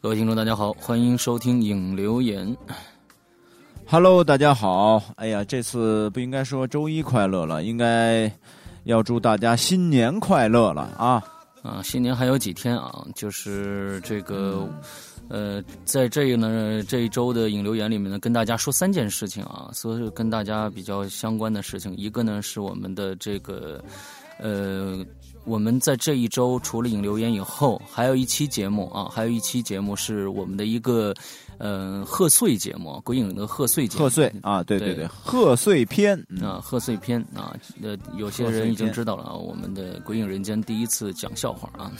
各位听众，大家好，欢迎收听影留言。Hello，大家好。哎呀，这次不应该说周一快乐了，应该要祝大家新年快乐了啊！啊，新年还有几天啊？就是这个，呃，在这个呢这一周的影留言里面呢，跟大家说三件事情啊，所以跟大家比较相关的事情，一个呢是我们的这个，呃。我们在这一周除了引留言以后，还有一期节目啊，还有一期节目是我们的一个呃贺岁节目，鬼影的贺岁节目。贺岁啊，对对对，贺岁篇嗯。啊，贺岁篇啊，呃，有些人已经知道了啊，我们的《鬼影人间》第一次讲笑话啊，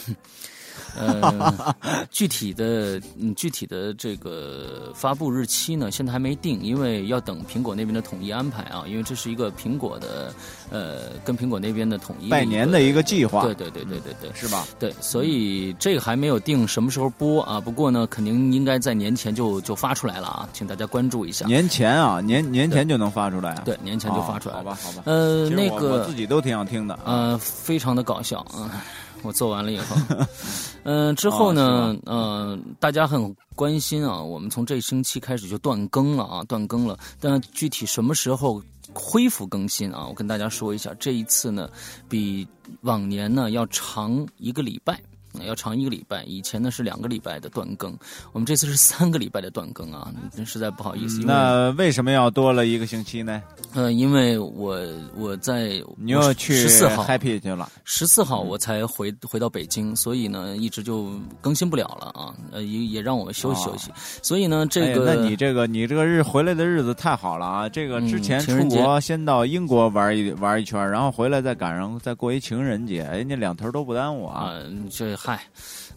呃，具体的嗯，具体的这个发布日期呢，现在还没定，因为要等苹果那边的统一安排啊，因为这是一个苹果的呃，跟苹果那边的统一拜年的一个计划，对对对对对对，是吧？对，所以这个还没有定什么时候播啊，不过呢，肯定应该在年前就就发出来了啊，请大家关注一下。年前啊，年年前就能发出来啊？对，年前就发出来了。好吧，好吧。呃，那个我自己都挺想听的。呃，非常的搞笑啊！我做完了以后，嗯、之后哦呢，呃，大家很关心啊，我们从这星期开始就断更了啊，断更了。但具体什么时候恢复更新啊？我跟大家说一下，这一次呢，比往年呢要长一个礼拜。要长一个礼拜，以前呢是两个礼拜的断更，我们这次是三个礼拜的断更啊，真实在不好意思。为那为什么要多了一个星期呢？呃，因为我我在你又去十四号 happy 去了，十四号我才回回到北京，所以呢一直就更新不了了啊，呃也也让我们休息休息。所以呢，这个、哎、那你这个你这个日回来的日子太好了啊！这个之前出国先到英国玩一玩一圈，然后回来再赶上再过一情人节，人家两头都不耽误啊。啊、这嗨，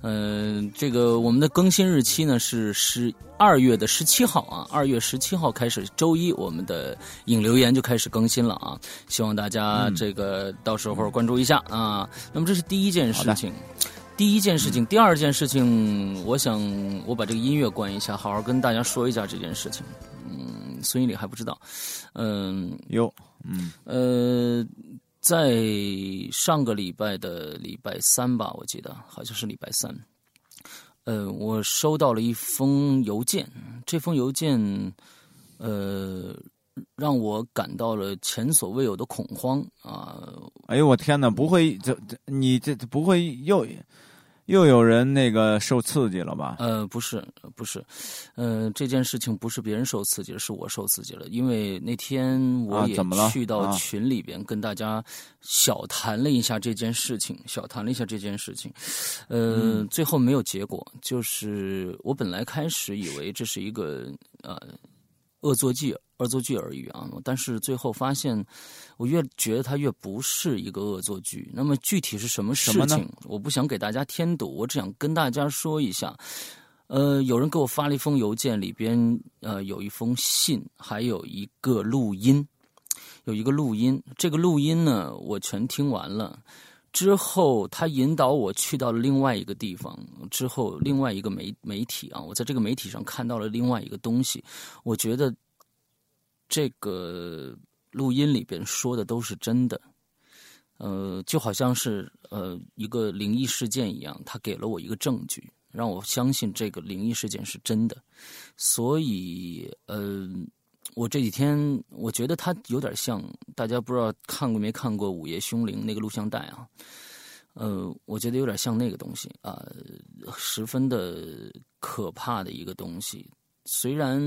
呃，这个我们的更新日期呢是十二月的十七号啊，二月十七号开始，周一我们的影留言就开始更新了啊，希望大家嗯这个到时候关注一下啊。那么这是第一件事情。第一件事情，第二件事情，我想我把这个音乐关一下，好好跟大家说一下这件事情。嗯，孙一礼还不知道。嗯，有，嗯，呃，在上个礼拜的礼拜三吧，我记得好像是礼拜三。呃，我收到了一封邮件，这封邮件，呃，让我感到了前所未有的恐慌啊！哎呦我天哪，不会这这你这不会又又有人那个受刺激了吧？呃，不是，不是，呃，这件事情不是别人受刺激了，是我受刺激了。因为那天我也去到啊群里边跟大家小谈了一下这件事情，小谈了一下这件事情，呃，嗯最后没有结果。就是我本来开始以为这是一个呃恶作剧。恶作剧而已啊！但是最后发现，我越觉得它越不是一个恶作剧。那么具体是什么事情？我不想给大家添堵，我只想跟大家说一下。呃，有人给我发了一封邮件，里边呃有一封信，还有一个录音，有一个录音。这个录音呢，我全听完了。之后，他引导我去到了另外一个地方。之后，另外一个媒媒体啊，我在这个媒体上看到了另外一个东西。我觉得这个录音里边说的都是真的。呃，就好像是呃一个灵异事件一样，他给了我一个证据，让我相信这个灵异事件是真的。所以，呃，我这几天我觉得它有点像，大家不知道看过没看过《午夜凶铃》那个录像带啊？呃，我觉得有点像那个东西啊、呃，十分的可怕的一个东西。虽然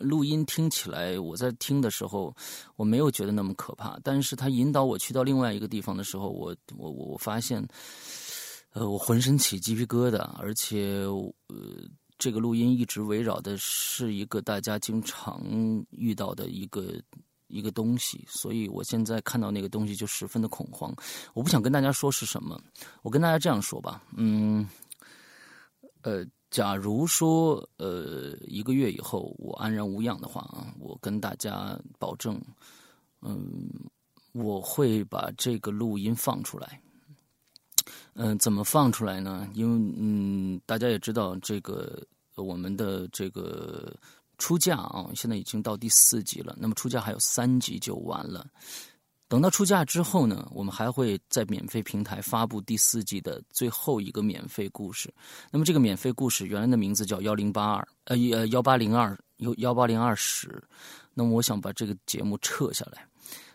录音听起来，我在听的时候我没有觉得那么可怕，但是他引导我去到另外一个地方的时候，我我我发现，呃，我浑身起鸡皮疙瘩，而且呃，这个录音一直围绕的是一个大家经常遇到的一个一个东西，所以我现在看到那个东西就十分的恐慌。我不想跟大家说是什么，我跟大家这样说吧，嗯，呃。假如说，呃，一个月以后我安然无恙的话啊，我跟大家保证，嗯，我会把这个录音放出来。嗯、怎么放出来呢？因为嗯，大家也知道这个我们的这个出价啊，现在已经到第四集了。那么出价还有三集就完了。等到出价之后呢，我们还会在免费平台发布第四季的最后一个免费故事。那么这个免费故事原来的名字叫幺零八二，呃呃幺八零二幺幺八零二十。那么我想把这个节目撤下来，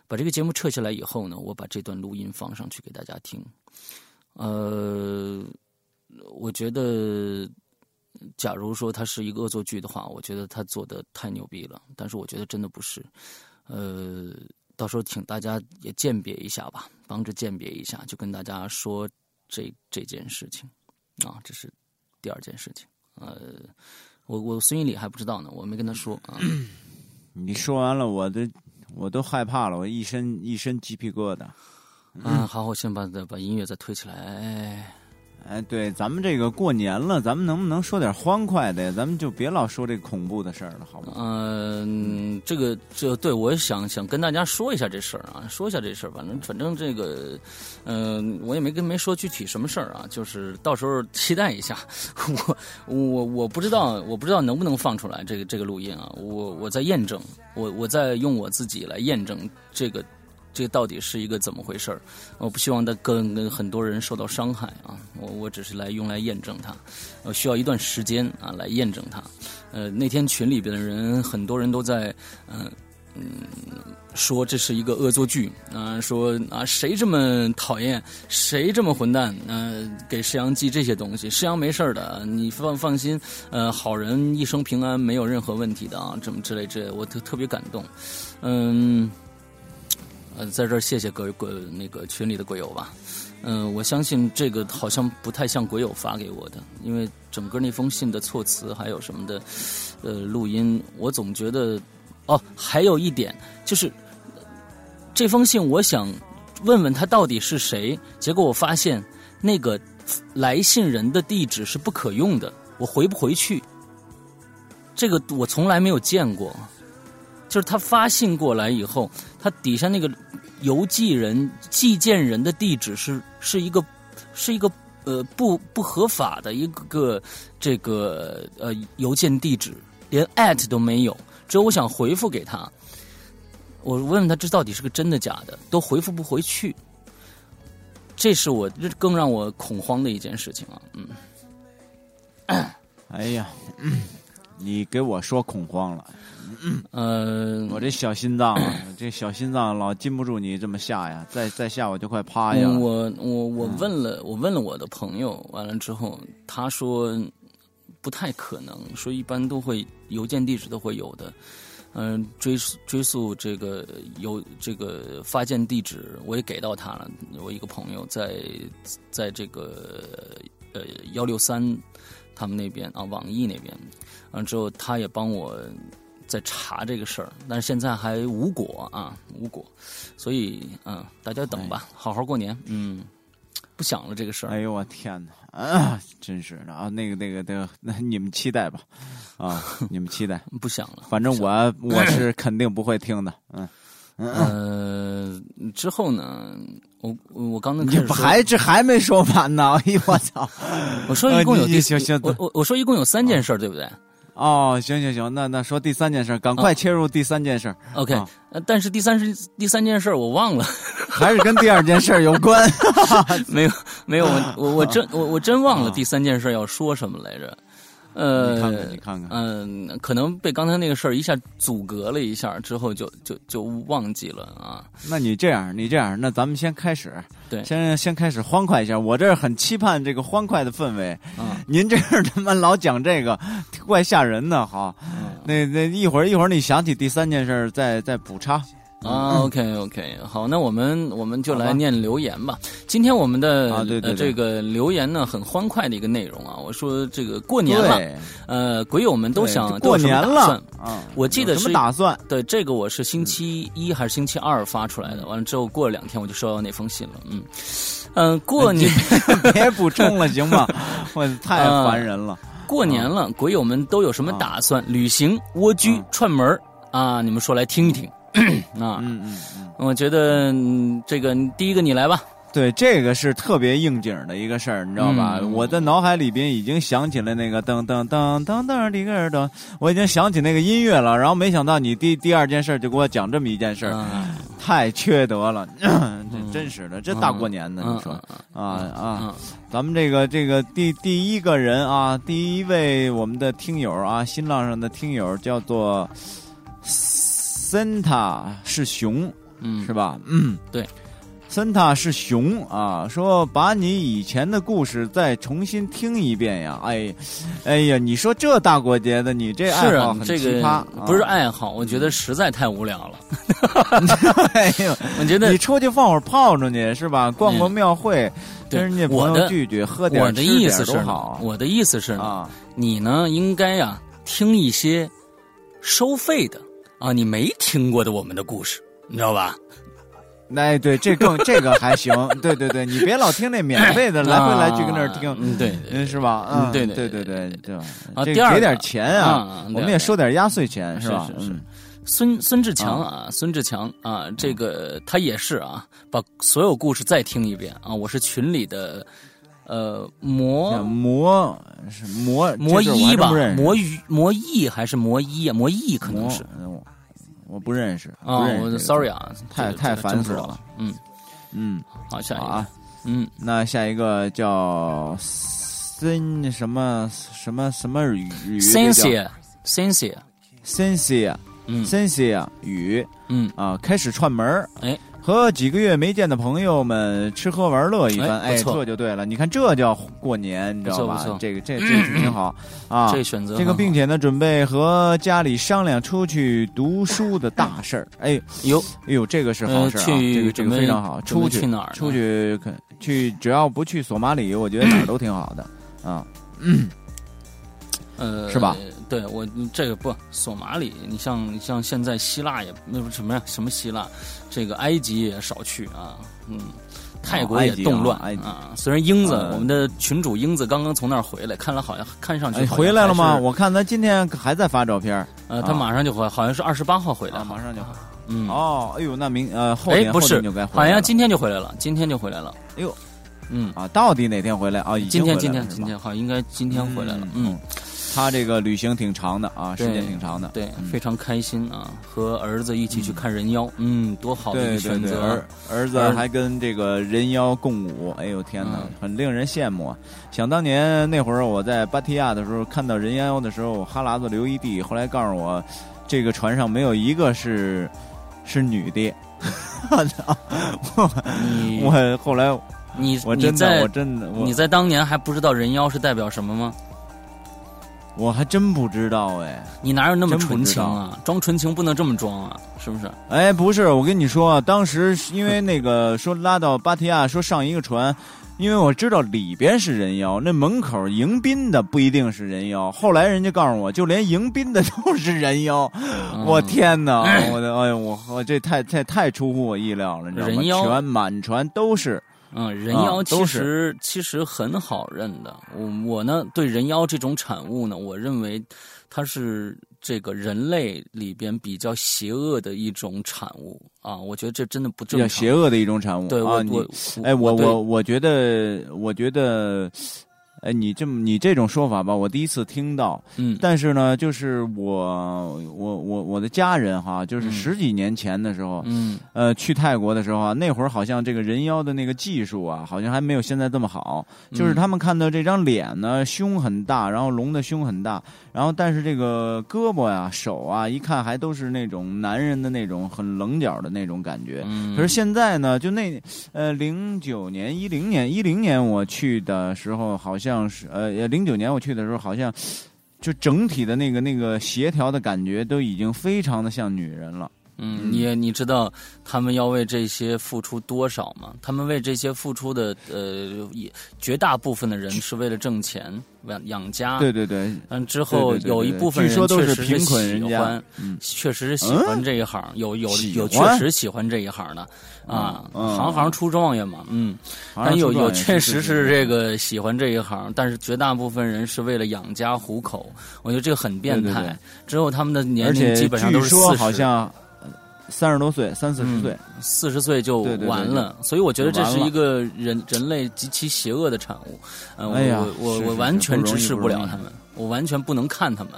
把这个节目撤下来以后呢，我把这段录音放上去给大家听。呃，我觉得，假如说它是一个恶作剧的话，我觉得他做的太牛逼了。但是我觉得真的不是，呃。到时候请大家也鉴别一下吧，帮着鉴别一下，就跟大家说这这件事情，啊，这是第二件事情。呃，我我孙一礼还不知道呢，我没跟他说啊。你说完了，我都我都害怕了，我一身一身鸡皮疙瘩。嗯，好，我先把把音乐再推起来。哎。哎，对，咱们这个过年了，咱们能不能说点欢快的呀？咱们就别老说这恐怖的事儿了，好吗？嗯，这个这对我想想跟大家说一下这事儿啊，说一下这事儿。反正反正这个，嗯，我也没跟没说具体什么事儿啊，就是到时候期待一下。我我我不知道，我不知道能不能放出来这个这个录音啊。我我在验证，我我在用我自己来验证这个。这到底是一个怎么回事儿？我不希望他跟跟很多人受到伤害啊！我我只是来用来验证它，我需要一段时间啊来验证它。呃，那天群里边的人很多人都在嗯嗯说这是一个恶作剧啊，说啊谁这么讨厌，谁这么混蛋？呃，给石阳寄这些东西，石阳没事的，你放放心，呃，好人一生平安，没有任何问题的啊，这么之类之类，我特特别感动，嗯。呃在这儿谢谢鬼鬼那个群里的鬼友吧，嗯，我相信这个好像不太像鬼友发给我的，因为整个那封信的措辞还有什么的，呃，录音，我总觉得，哦，还有一点就是这封信，我想问问他到底是谁，结果我发现那个来信人的地址是不可用的，我回不回去，这个我从来没有见过。就是他发信过来以后，他底下那个邮寄人、寄件人的地址是是一个是一个呃不不合法的一个这个呃邮件地址，连 at 都没有。只有我想回复给他，我问问他这到底是个真的假的，都回复不回去。这是我更让我恐慌的一件事情啊！嗯，哎呀，嗯你给我说恐慌了。嗯，我这小心脏，这小心脏老禁不住你这么下呀，再再下我就快趴下了。我我我问了，我问了我的朋友，完了之后他说不太可能，说一般都会邮件地址都会有的。嗯，追追溯这个邮这个发件地址，我也给到他了。我一个朋友在在这个呃幺六三他们那边啊，网易那边，完之后他也帮我。在查这个事儿，但是现在还无果啊，无果，所以嗯，大家等吧，好好过年，嗯，不想了这个事儿。哎呦我天哪，啊，真是的啊，那个那个那个，那你们期待吧，啊，你们期待，不想了，反正我我是肯定不会听的，嗯，呃，之后呢，我我刚才你不还这还没说完呢，哎呦我操，我说一共有行行，我我我说一共有三件事，对不对？哦，行行行，那那说第三件事，赶快切入第三件事。OK，但是第三是第三件事我忘了，还是跟第二件事有关。没有没有，我我我真我我真忘了第三件事要说什么来着。呃，你看看，你看看，嗯，可能被刚才那个事儿一下阻隔了一下，之后就就就忘记了啊。那你这样，你这样，那咱们先开始，对，先先开始欢快一下。我这儿很期盼这个欢快的氛围。啊，您这儿他妈老讲这个，怪吓人的哈。那那一会儿一会儿，你想起第三件事再再补插。啊，OK OK，好，那我们我们就来念留言吧。今天我们的这个留言呢，很欢快的一个内容啊。我说这个过年了，呃，鬼友们都想过年了啊。我记得是打算？对，这个我是星期一还是星期二发出来的？完了之后过了两天，我就收到那封信了。嗯嗯，过年 别补充了，行吗？我 太烦人了。过年了，鬼友们都有什么打算？旅行、蜗居、串门啊？你们说来听一听。啊，嗯嗯嗯，我觉得这个第一个你来吧。对，这个是特别应景的一个事儿，你知道吧？我的脑海里边已经想起了那个噔噔噔噔噔的个噔，我已经想起那个音乐了。然后没想到你第第二件事就给我讲这么一件事儿。太缺德了，这真是的，这大过年的，你说啊啊，咱们这个这个第第一个人啊，第一位我们的听友啊，新浪上的听友叫做 Santa 是熊，嗯，是吧？嗯，对。森塔是熊啊，说把你以前的故事再重新听一遍呀！哎，哎呀，你说这大过节的，你这爱好很奇葩，不是爱好，我觉得实在太无聊了。哎呦，我觉得你出去放会儿炮仗去是吧？逛逛庙会，跟人家朋友聚聚，喝点我的意思是好。我的意思是啊，你呢应该呀听一些收费的啊，你没听过的我们的故事，你知道吧？哎，对，这更这个还行，对对对，你别老听那免费的，来回来去跟那儿听，嗯，对，嗯，是吧？嗯，对对对对对，啊，第二给点钱啊，我们也收点压岁钱，是吧？是是。孙孙志强啊，孙志强啊，这个他也是啊，把所有故事再听一遍啊。我是群里的，呃，魔。魔是魔魔一吧？魔鱼魔翼还是魔一啊？魔翼可能是。我不认识啊，我 sorry 啊，太太繁琐了。嗯。嗯，好，下一个。啊，嗯，那下一个叫森什么什么什么语？Cynthia，Cynthia，Cynthia，嗯，Cynthia 语，嗯。啊，开始串门哎。和几个月没见的朋友们吃喝玩乐一番，哎，这就对了。你看，这叫过年，你知道吧？这个这这挺好啊。这选择这个，并且呢，准备和家里商量出去读书的大事儿。哎呦，哎呦，这个是好事啊！这个这个非常好。出去哪儿？出去去，只要不去索马里，我觉得哪儿都挺好的啊。呃，是吧？对我这个不索马里，你像你像现在希腊也那什么呀？什么希腊？这个埃及也少去啊。嗯，泰国也动乱啊。虽然英子，我们的群主英子刚刚从那儿回来，看了好像看上去回来了吗？我看他今天还在发照片。呃，他马上就回，好像是二十八号回来，马上就回。嗯。哦，哎呦，那明呃后天不是就该回来好像今天就回来了，今天就回来了。哎呦，嗯啊，到底哪天回来啊？今天今天今天好像应该今天回来了。嗯。他这个旅行挺长的啊，时间挺长的，对，非常开心啊，和儿子一起去看人妖，嗯，多好的一个选择。儿儿子还跟这个人妖共舞，哎呦天哪，很令人羡慕啊！想当年那会儿我在芭提雅的时候看到人妖的时候，哈喇子流一地。后来告诉我，这个船上没有一个是是女的。我操！我后来你我真的我真的你在当年还不知道人妖是代表什么吗？我还真不知道哎，你哪有那么纯情啊？装纯情不能这么装啊，是不是？哎，不是，我跟你说，当时因为那个说拉到芭提雅，说上一个船，因为我知道里边是人妖，那门口迎宾的不一定是人妖。后来人家告诉我，就连迎宾的都是人妖。我天哪！我的哎呦，我我这太太太出乎我意料了，你知道吗？全满船都是。嗯，人妖其实其实很好认的。我我呢，对人妖这种产物呢，我认为它是这个人类里边比较邪恶的一种产物啊。我觉得这真的不正常。邪恶的一种产物。对，我我哎，我我我觉得，我觉得。哎，你这么你这种说法吧，我第一次听到。嗯，但是呢，就是我我我我的家人哈，就是十几年前的时候，嗯，呃，去泰国的时候啊，那会儿好像这个人妖的那个技术啊，好像还没有现在这么好。就是他们看到这张脸呢，胸很大，然后龙的胸很大，然后但是这个胳膊呀、手啊，一看还都是那种男人的那种很棱角的那种感觉。嗯，可是现在呢，就那呃，零九年、一零年、一零年我去的时候，好像。像是呃，零九年我去的时候，好像就整体的那个那个协调的感觉都已经非常的像女人了。嗯，你你知道他们要为这些付出多少吗？他们为这些付出的呃，也绝大部分的人是为了挣钱养养家。对对对。嗯，之后有一部分人确实是贫困人家，确实是喜欢这一行，有有有确实喜欢这一行的啊，行行出状元嘛，嗯。但有有确实是这个喜欢这一行，但是绝大部分人是为了养家糊口，我觉得这个很变态。之后他们的年龄基本上都是四十。三十多岁，三四十岁，四十岁就完了，所以我觉得这是一个人人类极其邪恶的产物。哎呀，我我完全直视不了他们。我完全不能看他们。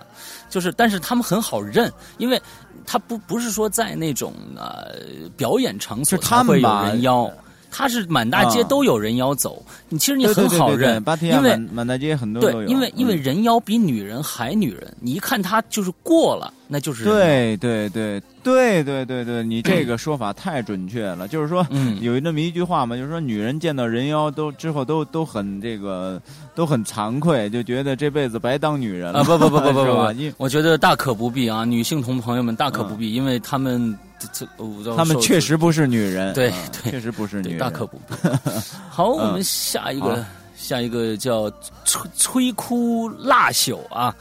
就是，但是他们很好认，因为他不不是说在那种呃表演场所他会有人妖。他是满大街都有人妖走，你其实你很好认，因为满大街很多对，因为因为人妖比女人还女人，你一看他就是过了，那就是对对对对对对对，你这个说法太准确了，就是说有那么一句话嘛，就是说女人见到人妖都之后都都很这个都很惭愧，就觉得这辈子白当女人了。不不不不不不，我觉得大可不必啊，女性同朋友们大可不必，因为他们。这这，他们确实不 是女人，对对，确实不是女人，大可不必。好，我们下一个，下一个叫摧摧枯拉朽啊，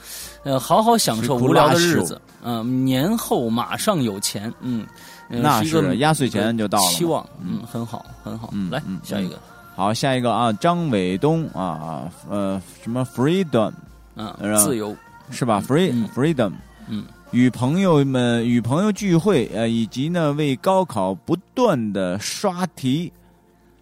呃，好好享受无聊的日子，嗯，年后马上有钱，嗯，那是压岁钱就到了，期望，嗯，很好，很好，嗯来下一个，好，下一个啊，张伟东啊，呃，什么 freedom，嗯，自由。是吧？free freedom，嗯。与朋友们与朋友聚会，呃，以及呢为高考不断的刷题，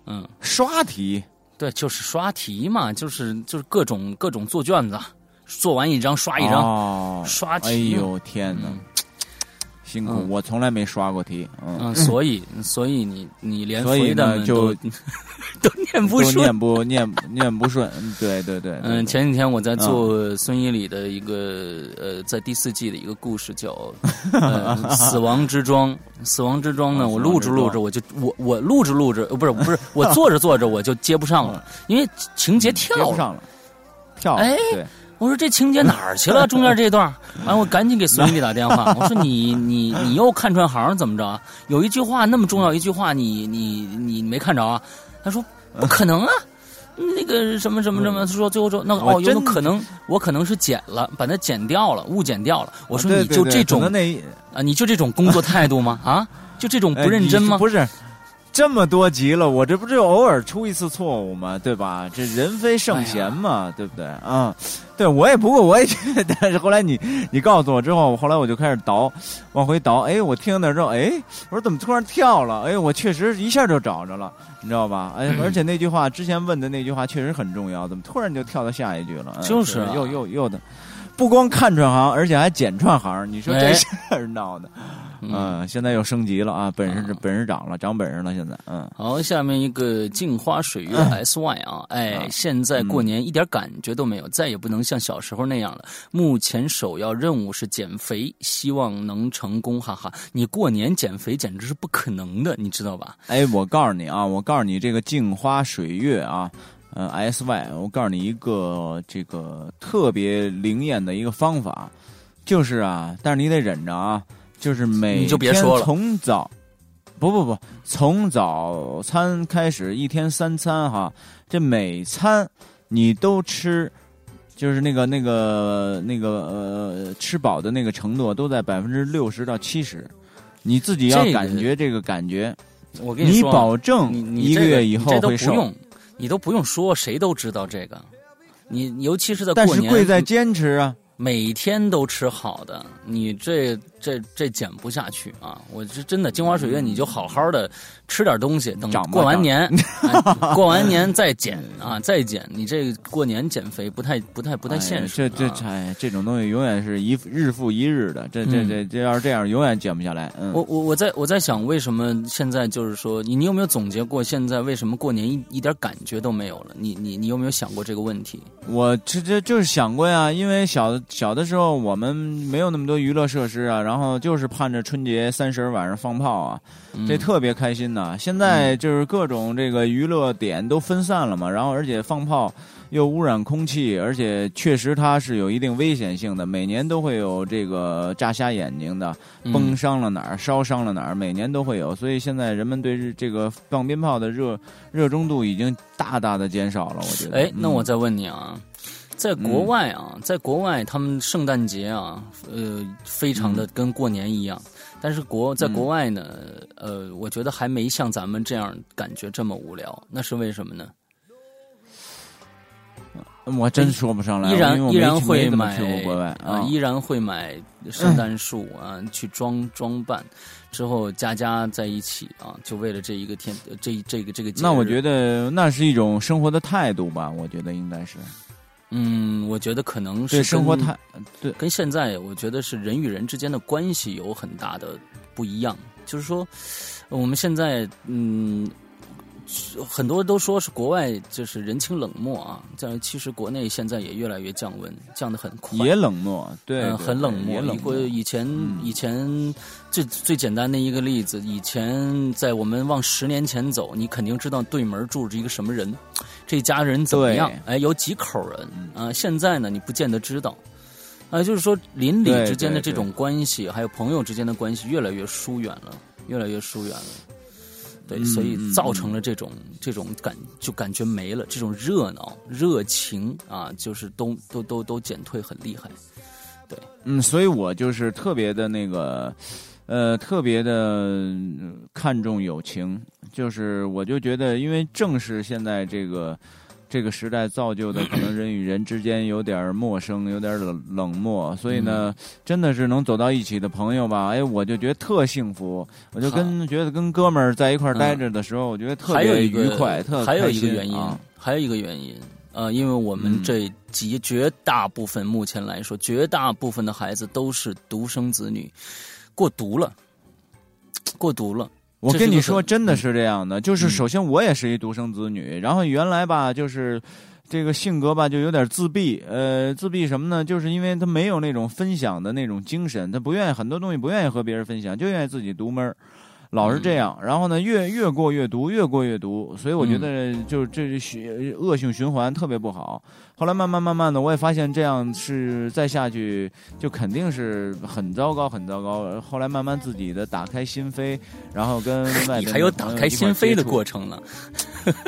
嗯，刷题，对，就是刷题嘛，就是就是各种各种做卷子，做完一张刷一张，刷题。哎呦天哪！辛苦，我从来没刷过题，嗯，所以，所以你你连所以呢就 都念不顺，念不念念不顺，对对对。嗯，前几天我在做孙一礼的一个呃，在第四季的一个故事叫 《死亡之庄》，死亡之庄呢，我录着录着我就我我录着录着，不是不是，我做着做着我就接不上了，因为情节跳了，跳哎。我说这情节哪儿去了？中间这段，完我赶紧给孙俪打电话。我说你你你又看串行怎么着？有一句话那么重要一句话，你你你没看着啊？他说不可能啊，那个什么什么什么，他说最后说那个哦，有可能我可能是剪了，把它剪掉了，误剪掉了。我说你就这种啊，你就这种工作态度吗？啊，就这种不认真吗？不是。这么多集了，我这不就偶尔出一次错误吗？对吧？这人非圣贤嘛，对不对？啊，对我也不过我也，但是后来你你告诉我之后，后来我就开始倒，往回倒。哎，我听那之后，哎，我说怎么突然跳了？哎，我确实一下就找着了，你知道吧？哎，而且那句话之前问的那句话确实很重要，怎么突然就跳到下一句了？就是又又又的。不光看串行，而且还剪串行，你说这事儿闹的，嗯，现在又升级了啊，本事本事长了，长本事了，现在，嗯。好，下面一个镜花水月 S Y 啊，哎，现在过年一点感觉都没有，再也不能像小时候那样了。目前首要任务是减肥，希望能成功，哈哈。你过年减肥简直是不可能的，你知道吧？哎，我告诉你啊，我告诉你这个镜花水月啊。呃，S Y，我告诉你一个这个特别灵验的一个方法，就是啊，但是你得忍着啊，就是每天从早，不不不，从早餐开始，一天三餐哈，这每餐你都吃，就是那个那个那个呃，吃饱的那个程度都在百分之六十到七十，你自己要感觉这个感觉，我跟你说，你保证一个月以后会瘦。你都不用说，谁都知道这个。你尤其是在过年，但是贵在坚持啊。每天都吃好的，你这这这减不下去啊！我是真的镜花水月，你就好好的吃点东西，等过完年，过完年再减啊，再减。你这过年减肥不太不太不太现实。这这哎，这种东西永远是一日复一日的，这这这这要是这样，永远减不下来。嗯，我我我在我在想，为什么现在就是说，你你有没有总结过，现在为什么过年一一点感觉都没有了？你你你有没有想过这个问题？我这这就是想过呀，因为小。小的时候我们没有那么多娱乐设施啊，然后就是盼着春节三十晚上放炮啊，这特别开心呐。现在就是各种这个娱乐点都分散了嘛，然后而且放炮又污染空气，而且确实它是有一定危险性的，每年都会有这个炸瞎眼睛的，崩伤了哪儿，烧伤了哪儿，每年都会有。所以现在人们对这个放鞭炮的热热衷度已经大大的减少了，我觉得。哎，那我再问你啊。在国外啊，在国外，他们圣诞节啊，呃，非常的跟过年一样。但是国在国外呢，呃，我觉得还没像咱们这样感觉这么无聊。那是为什么呢？我真说不上来。依然依然会买啊，依然会买圣诞树啊，去装装扮，之后家家在一起啊，就为了这一个天，这这个这个。那我觉得那是一种生活的态度吧，我觉得应该是。嗯，我觉得可能是生活态，对，跟现在我觉得是人与人之间的关系有很大的不一样。就是说，我们现在嗯。很多都说是国外就是人情冷漠啊，但其实国内现在也越来越降温，降的很快。也冷漠，对，很冷漠。冷漠。以前以前最最简单的一个例子，以前在我们往十年前走，你肯定知道对门住着一个什么人，这家人怎么样？哎，有几口人啊？现在呢，你不见得知道。啊，就是说邻里之间的这种关系，还有朋友之间的关系，越来越疏远了，越来越疏远了。对，所以造成了这种这种感，就感觉没了这种热闹热情啊，就是都都都都减退很厉害。对，嗯，所以我就是特别的那个，呃，特别的看重友情，就是我就觉得，因为正是现在这个。这个时代造就的可能人与人之间有点陌生，有点冷冷漠，所以呢，真的是能走到一起的朋友吧？哎，我就觉得特幸福，我就跟觉得跟哥们儿在一块儿待着的时候，我觉得特别愉快，特还有一个原因，还有一个原因，呃，因为我们这几绝大部分目前来说，绝大部分的孩子都是独生子女，过独了，过独了。我跟你说，真的是这样的。就是首先，我也是一独生子女，然后原来吧，就是这个性格吧，就有点自闭。呃，自闭什么呢？就是因为他没有那种分享的那种精神，他不愿意很多东西不愿意和别人分享，就愿意自己独门老是这样。然后呢，越越过越毒，越过越毒。所以我觉得，就这是恶性循环特别不好。后来慢慢慢慢的，我也发现这样是再下去就肯定是很糟糕很糟糕。后来慢慢自己的打开心扉，然后跟外你还有打开心扉的过程呢。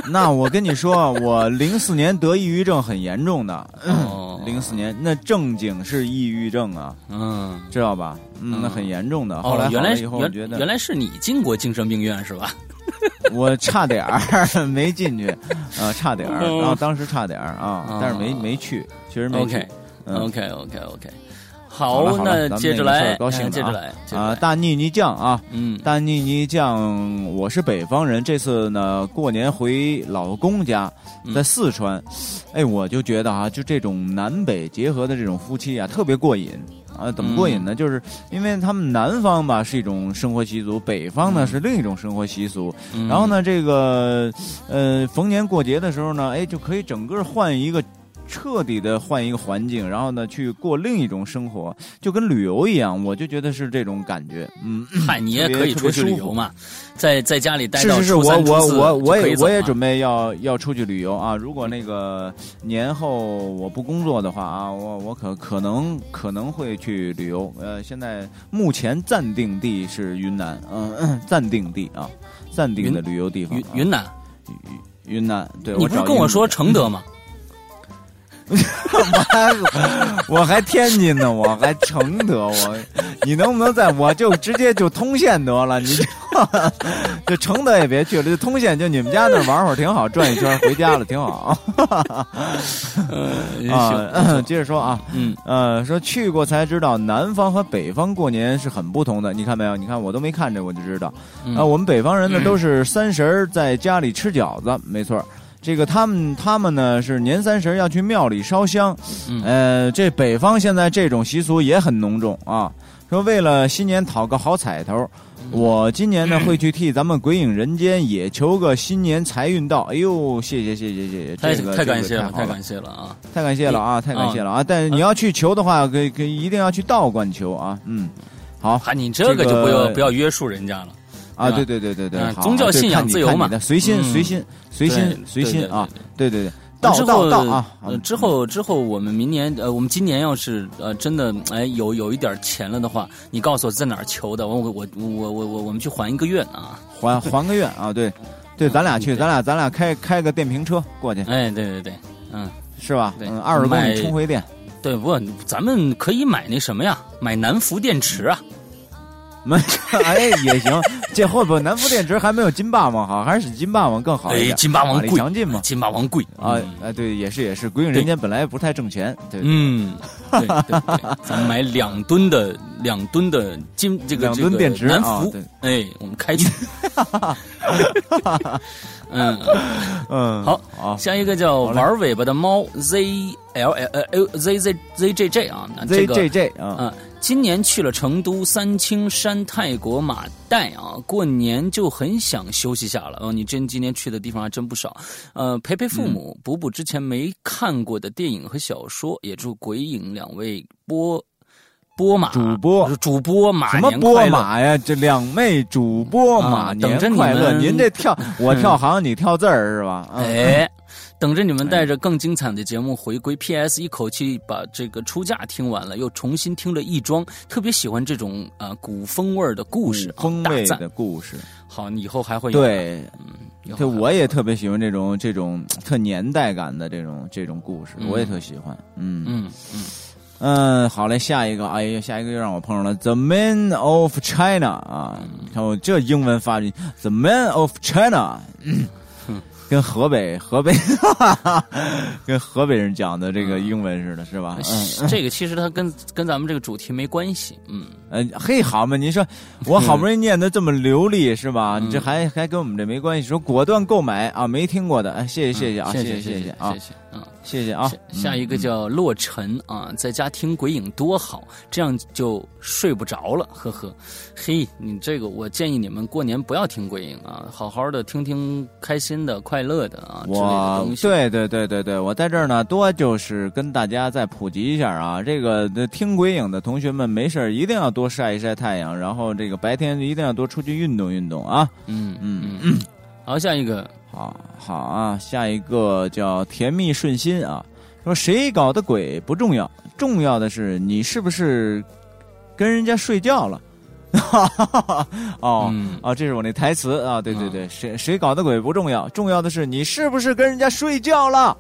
那我跟你说，我零四年得抑郁症很严重的。哦，零四年那正经是抑郁症啊。嗯，知道吧？嗯，那很严重的。后来原来以后觉得原来是你进过精神病院是吧？我差点儿没进去，啊，差点儿，然后当时差点儿啊，但是没没去，确实没去。OK，OK，OK，OK。好，那接着来，高兴接着来啊！大妮妮酱啊，嗯，大妮妮酱，我是北方人，这次呢过年回老公家，在四川，哎，我就觉得啊，就这种南北结合的这种夫妻啊，特别过瘾。啊，怎么过瘾呢？就是因为他们南方吧是一种生活习俗，北方呢是另一种生活习俗。然后呢，这个呃，逢年过节的时候呢，哎，就可以整个换一个。彻底的换一个环境，然后呢，去过另一种生活，就跟旅游一样，我就觉得是这种感觉。嗯，嗨，你也可以出去旅游嘛，在在家里待是是是，我我我我也我也准备要要出去旅游啊！如果那个年后我不工作的话啊，我我可可能可能会去旅游。呃，现在目前暂定地是云南，嗯，暂定地啊，暂定的旅游地方。云云南，云云南，对，你不是跟我说承德吗？我还天津呢，我还承德，我你能不能在我就直接就通县得了？你 就承德也别去了，就通县就你们家那玩会儿挺好，转一圈回家了挺好。啊，接着说啊，嗯呃，说去过才知道南方和北方过年是很不同的。你看没有？你看我都没看着我就知道啊。我们北方人呢都是三十在家里吃饺子，没错。这个他们他们呢是年三十要去庙里烧香，呃，这北方现在这种习俗也很浓重啊。说为了新年讨个好彩头，我今年呢会去替咱们鬼影人间也求个新年财运到。哎呦，谢谢谢谢谢谢，太太感谢了，太感谢了啊，太感谢了啊，太感谢了啊！但是你要去求的话，可可一定要去道观求啊。嗯，好，你这个就不要不要约束人家了。啊，对对对对对，宗教信仰自由嘛，随心随心随心随心啊，对对对，到到到啊，之后之后我们明年呃，我们今年要是呃真的哎有有一点钱了的话，你告诉我在哪儿求的，我我我我我我我们去还一个愿啊，还还个愿啊，对。对，咱俩去，咱俩咱俩开开个电瓶车过去，哎，对对对，嗯，是吧？嗯，二十公里充回电，对，不，咱们可以买那什么呀，买南孚电池啊。没，哎，也行。这后边南孚电池还没有金霸王好，还是金霸王更好一点。金霸王贵，强劲嘛。金霸王贵啊，哎，对，也是也是。鬼影人间本来也不太挣钱，对。嗯，对对对，咱们买两吨的 两吨的金这个两吨电池南孚，哎，我们开去。嗯嗯，好，好下一个叫玩尾巴的猫 Z L L 呃 L Z Z Z J J 啊，，Z 个 J J 啊，啊，今年去了成都、三清山、泰国、马代啊，过年就很想休息下了。哦，你真今年去的地方还真不少。呃，陪陪父母，补补之前没看过的电影和小说，也祝鬼影两位播播马主播主播马什么波年快乐。马呀？这两位主播马啊等着你年快乐！们您这跳我跳行，你跳字儿是吧？嗯哎，等着你们带着更精彩的节目回归。P.S. 一口气把这个出嫁听完了，又重新听了一桩，特别喜欢这种呃古风味儿的故事，啊风味的故事，好，你以后还会有对，对，以后还会我也特别喜欢这种这种特年代感的这种这种故事，嗯我也特喜欢。嗯嗯嗯。嗯，好嘞，下一个，哎呀，下一个又让我碰上了，The Man of China 啊，看我这英文发音，The Man of China，跟河北河北跟河北人讲的这个英文似的，是吧？嗯。这个其实它跟跟咱们这个主题没关系，嗯，呃，嘿，好嘛，您说我好不容易念的这么流利是吧？嗯你这还还跟我们这没关系？说果断购买啊，没听过的，哎，谢谢谢谢啊，谢谢谢谢谢啊谢，谢啊。谢谢啊下。下一个叫洛尘啊，在家听鬼影多好，这样就睡不着了，呵呵。嘿，你这个我建议你们过年不要听鬼影啊，好好的听听开心的、快乐的啊之类的东西。对对对对对，我在这儿呢，多就是跟大家再普及一下啊，这个呃听鬼影的同学们没事儿一定要多晒一晒太阳，然后这个白天一定要多出去运动运动啊。嗯嗯嗯。好，下一个好好啊，下一个叫甜蜜顺心啊，说谁搞的鬼不重要，重要的是你是不是跟人家睡觉了。哦、嗯哦，这是我那台词啊！对对对，谁谁搞的鬼不重要，重要的是你是不是跟人家睡觉了。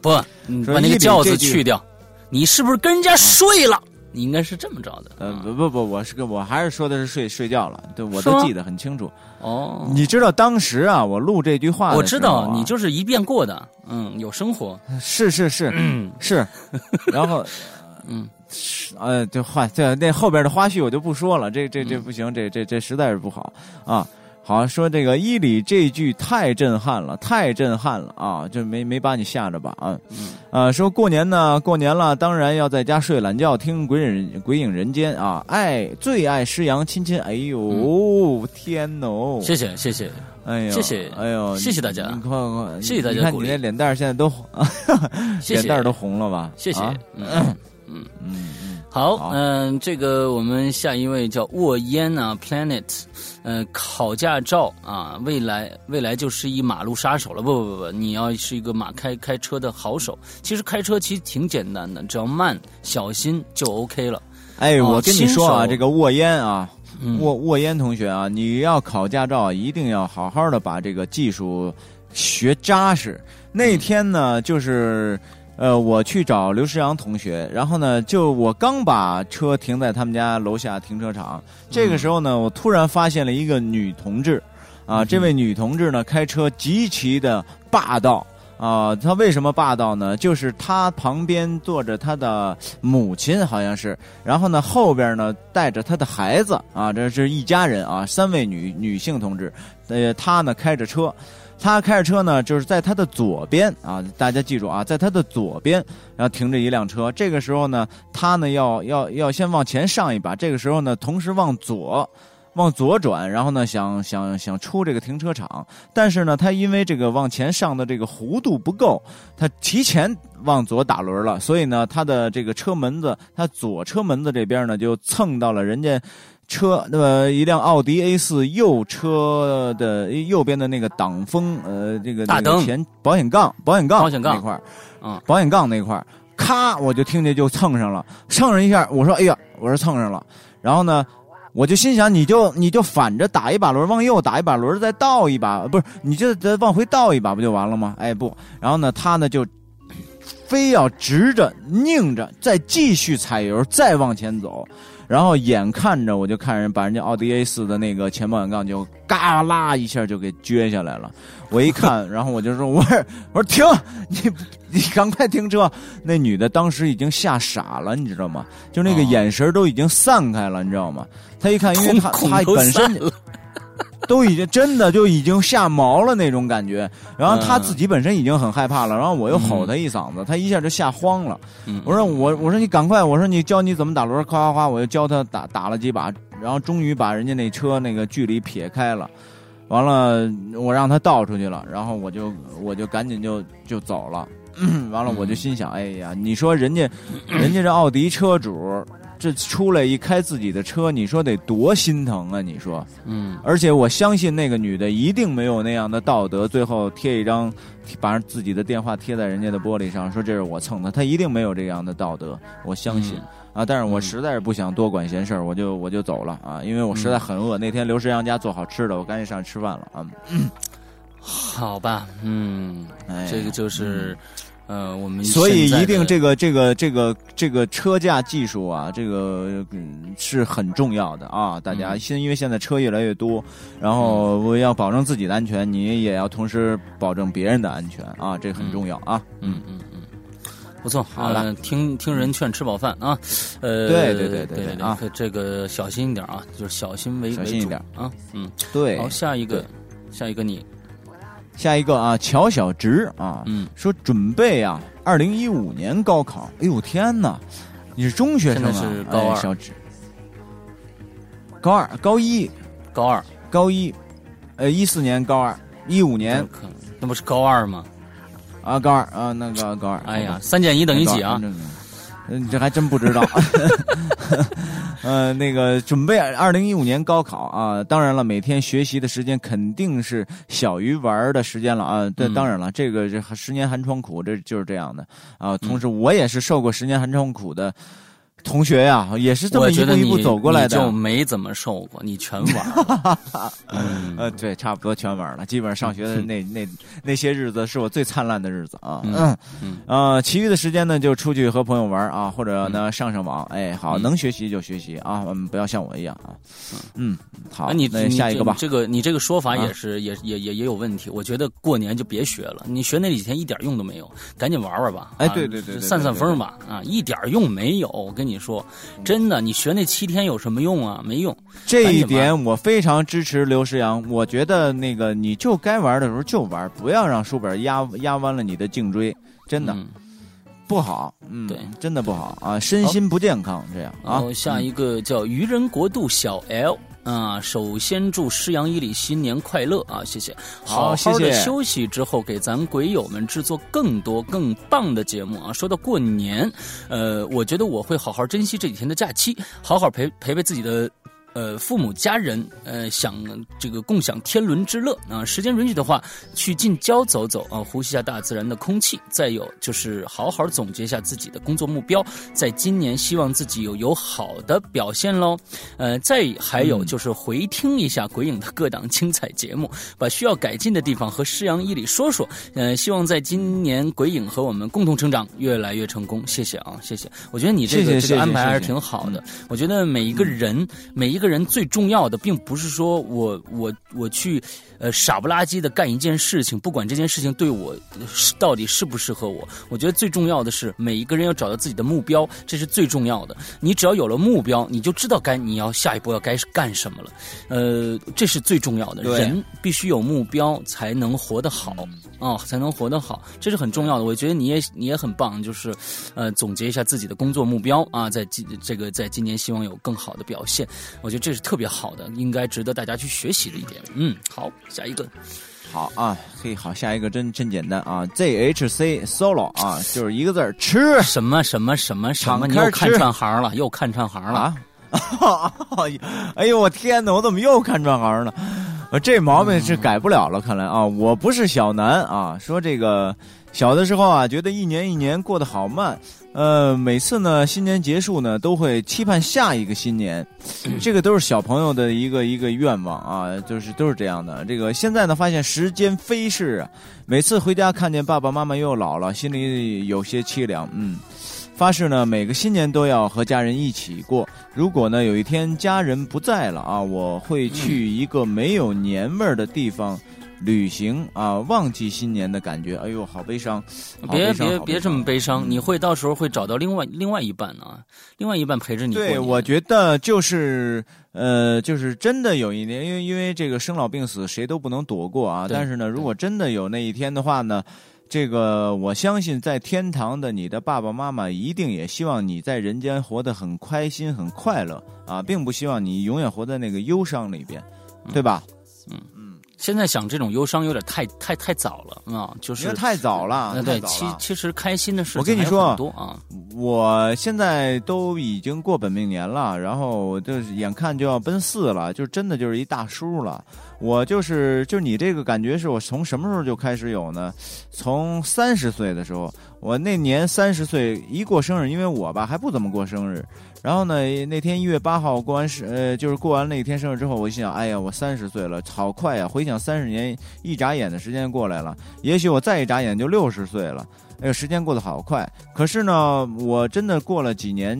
不，把那个觉字去掉，你是不是跟人家睡了？你应该是这么着的。呃，啊。不不不，我是个我还是说的是睡睡觉了，对我都记得很清楚。哦，你知道当时啊，我录这句话的我知道你就是一遍过的，嗯，有生活，是是是嗯。是，然后嗯，呃，就话这那后边的花絮我就不说了，这这这不行，这这这实在是不好啊。好说这个伊里这句太震撼了，太震撼了啊！就没没把你吓着吧啊？呃，说过年呢，过年了，当然要在家睡懒觉，听鬼影鬼影人间啊！爱最爱诗阳亲亲，哎呦、天哦！谢谢谢谢，哎呦，谢谢哎呦，谢谢大家。你快快，谢谢大家你看你那脸蛋现在都，谢谢。脸蛋都红了吧？谢谢。啊，嗯。嗯。嗯嗯，好好，嗯、这个我们下一位叫沃烟啊，Planet，呃，考驾照啊，未来未来就是一马路杀手了，不不不不，你要是一个马开开车的好手。其实开车其实挺简单的，只要慢小心就 OK 了。哎，哦我跟你说啊，这个沃烟啊，嗯沃沃烟同学啊，你要考驾照，一定要好好的把这个技术学扎实。那天呢，就是。呃，我去找刘诗阳同学，然后呢，就我刚把车停在他们家楼下停车场，这个时候呢，我突然发现了一个女同志，啊，这位女同志呢，开车极其的霸道。啊，她为什么霸道呢？就是她旁边坐着她的母亲，好像是，然后呢后边呢带着她的孩子啊，这是一家人啊，三位女女性同志，呃，她呢开着车，他开着车呢就是在他的左边啊，大家记住啊，在他的左边，然后停着一辆车，这个时候呢，他呢要要要先往前上一把，这个时候呢同时往左。往左转，然后呢，想想想出这个停车场，但是呢，他因为这个往前上的这个弧度不够，他提前往左打轮了，所以呢，他的这个车门子，他左车门子这边呢，就蹭到了人家车那么一辆奥迪 A 四右车的右边的那个挡风，呃，这个大灯。前保险杠，保险杠保险杠。那块儿，嗯。保险杠那块儿，咔，我就听见就蹭上了，蹭上一下，我说哎呀，我说蹭上了，然后呢。我就心想，你就你就反着打一把轮，往右打一把轮，再倒一把，不是，你就再往回倒一把不就完了吗？哎不，然后呢，他呢就非要直着拧着，再继续踩油，再往前走，然后眼看着我就看人把人家奥迪 A 四的那个前保险杠就嘎啦一下就给撅下来了。我一看，然后我就说：“我说我说停，你你赶快停车。”那女的当时已经吓傻了，你知道吗？就那个哦眼神都已经散开了，你知道吗？她一看，因为她她本身都已经真的就已经吓毛了那种感觉。然后他自己本身已经很害怕了，然后我又吼他一嗓子，他一下就吓慌了。我说我我说你赶快，我说你教你怎么打轮，夸夸夸，我就教他打打了几把，然后终于把人家那车那个距离撇开了。完了，我让他倒出去了，然后我就我就赶紧就就走了。完了，我就心想，哎呀，你说人家人家这奥迪车主。这出来一开自己的车，你说得多心疼啊！你说，嗯，而且我相信那个女的一定没有那样的道德，最后贴一张，把自己的电话贴在人家的玻璃上，说这是我蹭的，她一定没有这样的道德，我相信啊！但是我实在是不想多管闲事儿，我就我就走了啊，因为我实在很饿。那天刘石阳家做好吃的，我赶紧上去吃饭了啊。好吧，嗯，这个就是。呃，我们所以一定这个这个这个这个车架技术啊，这个嗯是很重要的啊！大家现因为现在车越来越多，然后我要保证自己的安全，你也要同时保证别人的安全啊，这很重要啊！嗯嗯嗯，不错，好了，听听人劝，吃饱饭啊！呃，对对对对啊，这个小心一点啊，就是小心为小心一点啊，嗯，对。好，下一个，下一个你。下一个啊，乔小直啊，嗯，说准备啊，二零一五年高考。哎呦天哪，你是中学生啊？是高二，小直，高二，高一，高二，高一，呃，一四年高二，一五年，那不是高二吗？啊，高二啊，那个高二。哎呀，三减一等于几啊？嗯，这还真不知道。呃，那个准备二零一五年高考啊，当然了，每天学习的时间肯定是小于玩的时间了啊。对，当然了，这个这十年寒窗苦，这就是这样的啊。同时，我也是受过十年寒窗苦的。同学呀，也是这么一步一步走过来的，就没怎么受过，你全玩。呃，对，差不多全玩了。基本上上学的那那那些日子是我最灿烂的日子啊。嗯嗯。呃，其余的时间呢，就出去和朋友玩啊，或者呢上上网。哎，好，能学习就学习啊，嗯，不要像我一样啊。嗯，好，那你下一个吧。这个你这个说法也是也也也也有问题。我觉得过年就别学了，你学那几天一点用都没有，赶紧玩玩吧。哎，对对对，散散风吧。啊，一点用没有，我跟你。你说，真的，你学那七天有什么用啊？没用。这一点我非常支持刘诗阳。我觉得那个你就该玩的时候就玩，不要让书本压压弯了你的颈椎，真的不好。嗯，对，真的不好啊，身心不健康这样啊。下一个叫愚人国度小 L。啊，首先祝施阳伊里新年快乐啊！谢谢，好好的休息之后，给咱鬼友们制作更多更棒的节目啊！说到过年，呃，我觉得我会好好珍惜这几天的假期，好好陪陪陪自己的。呃，父母家人，呃，想这个共享天伦之乐啊。时间允许的话，去近郊走走啊，呼吸一下大自然的空气。再有就是好好总结一下自己的工作目标，在今年希望自己有有好的表现喽。呃，再还有就是回听一下鬼影的各档精彩节目，把需要改进的地方和师阳一里说说。呃，希望在今年鬼影和我们共同成长，越来越成功。谢谢啊，谢谢。我觉得你这个这个安排还是挺好的。我觉得每一个人每一。一个人最重要的，并不是说我我我去，呃，傻不拉几的干一件事情，不管这件事情对我到底适不适合我。我觉得最重要的是，每一个人要找到自己的目标，这是最重要的。你只要有了目标，你就知道该你要下一步要该干什么了。呃，这是最重要的。人必须有目标，才能活得好啊，才能活得好，这是很重要的。我觉得你也你也很棒，就是呃，总结一下自己的工作目标啊，在今这个在今年希望有更好的表现。我。我觉得这是特别好的，应该值得大家去学习的一点。嗯，好，下一个，好啊，嘿，好，下一个真真简单啊，ZHC Solo 啊，就是一个字儿吃什么什么什么什么，你又看串行了，又看串行了啊！哎呦，我天哪，我怎么又看串行了？这毛病是改不了了，看来啊，我不是小南啊，说这个。小的时候啊，觉得一年一年过得好慢，呃，每次呢新年结束呢，都会期盼下一个新年，这个都是小朋友的一个一个愿望啊，就是都是这样的。这个现在呢，发现时间飞逝啊，每次回家看见爸爸妈妈又老了，心里有些凄凉。嗯，发誓呢，每个新年都要和家人一起过。如果呢有一天家人不在了啊，我会去一个没有年味儿的地方。旅行啊，忘记新年的感觉。哎呦，好悲伤！别别别这么悲伤，你会到时候会找到另外另外一半啊，另外一半陪着你。对，我觉得就是呃，就是真的有一年，因为因为这个生老病死谁都不能躲过啊。但是呢，如果真的有那一天的话呢？这个我相信，在天堂的你的爸爸妈妈一定也希望你在人间活得很开心、很快乐啊，并不希望你永远活在那个忧伤里边，对吧？嗯嗯。现在想这种忧伤有点太太太早了啊，就是太早了。对，其其实开心的事我跟你说多啊。我现在都已经过本命年了，然后就是眼看就要奔四了，就真的就是一大叔了。我就是就你这个感觉是我从什么时候就开始有呢？从三十岁的时候，我那年三十岁一过生日，因为我吧还不怎么过生日。然后呢，那天一月八号过完生，呃，就是过完那一天生日之后，我心想，哎呀，我三十岁了，好快呀！回想三十年，一眨眼的时间过来了，也许我再一眨眼就六十岁了。哎呦，时间过得好快！可是呢，我真的过了几年，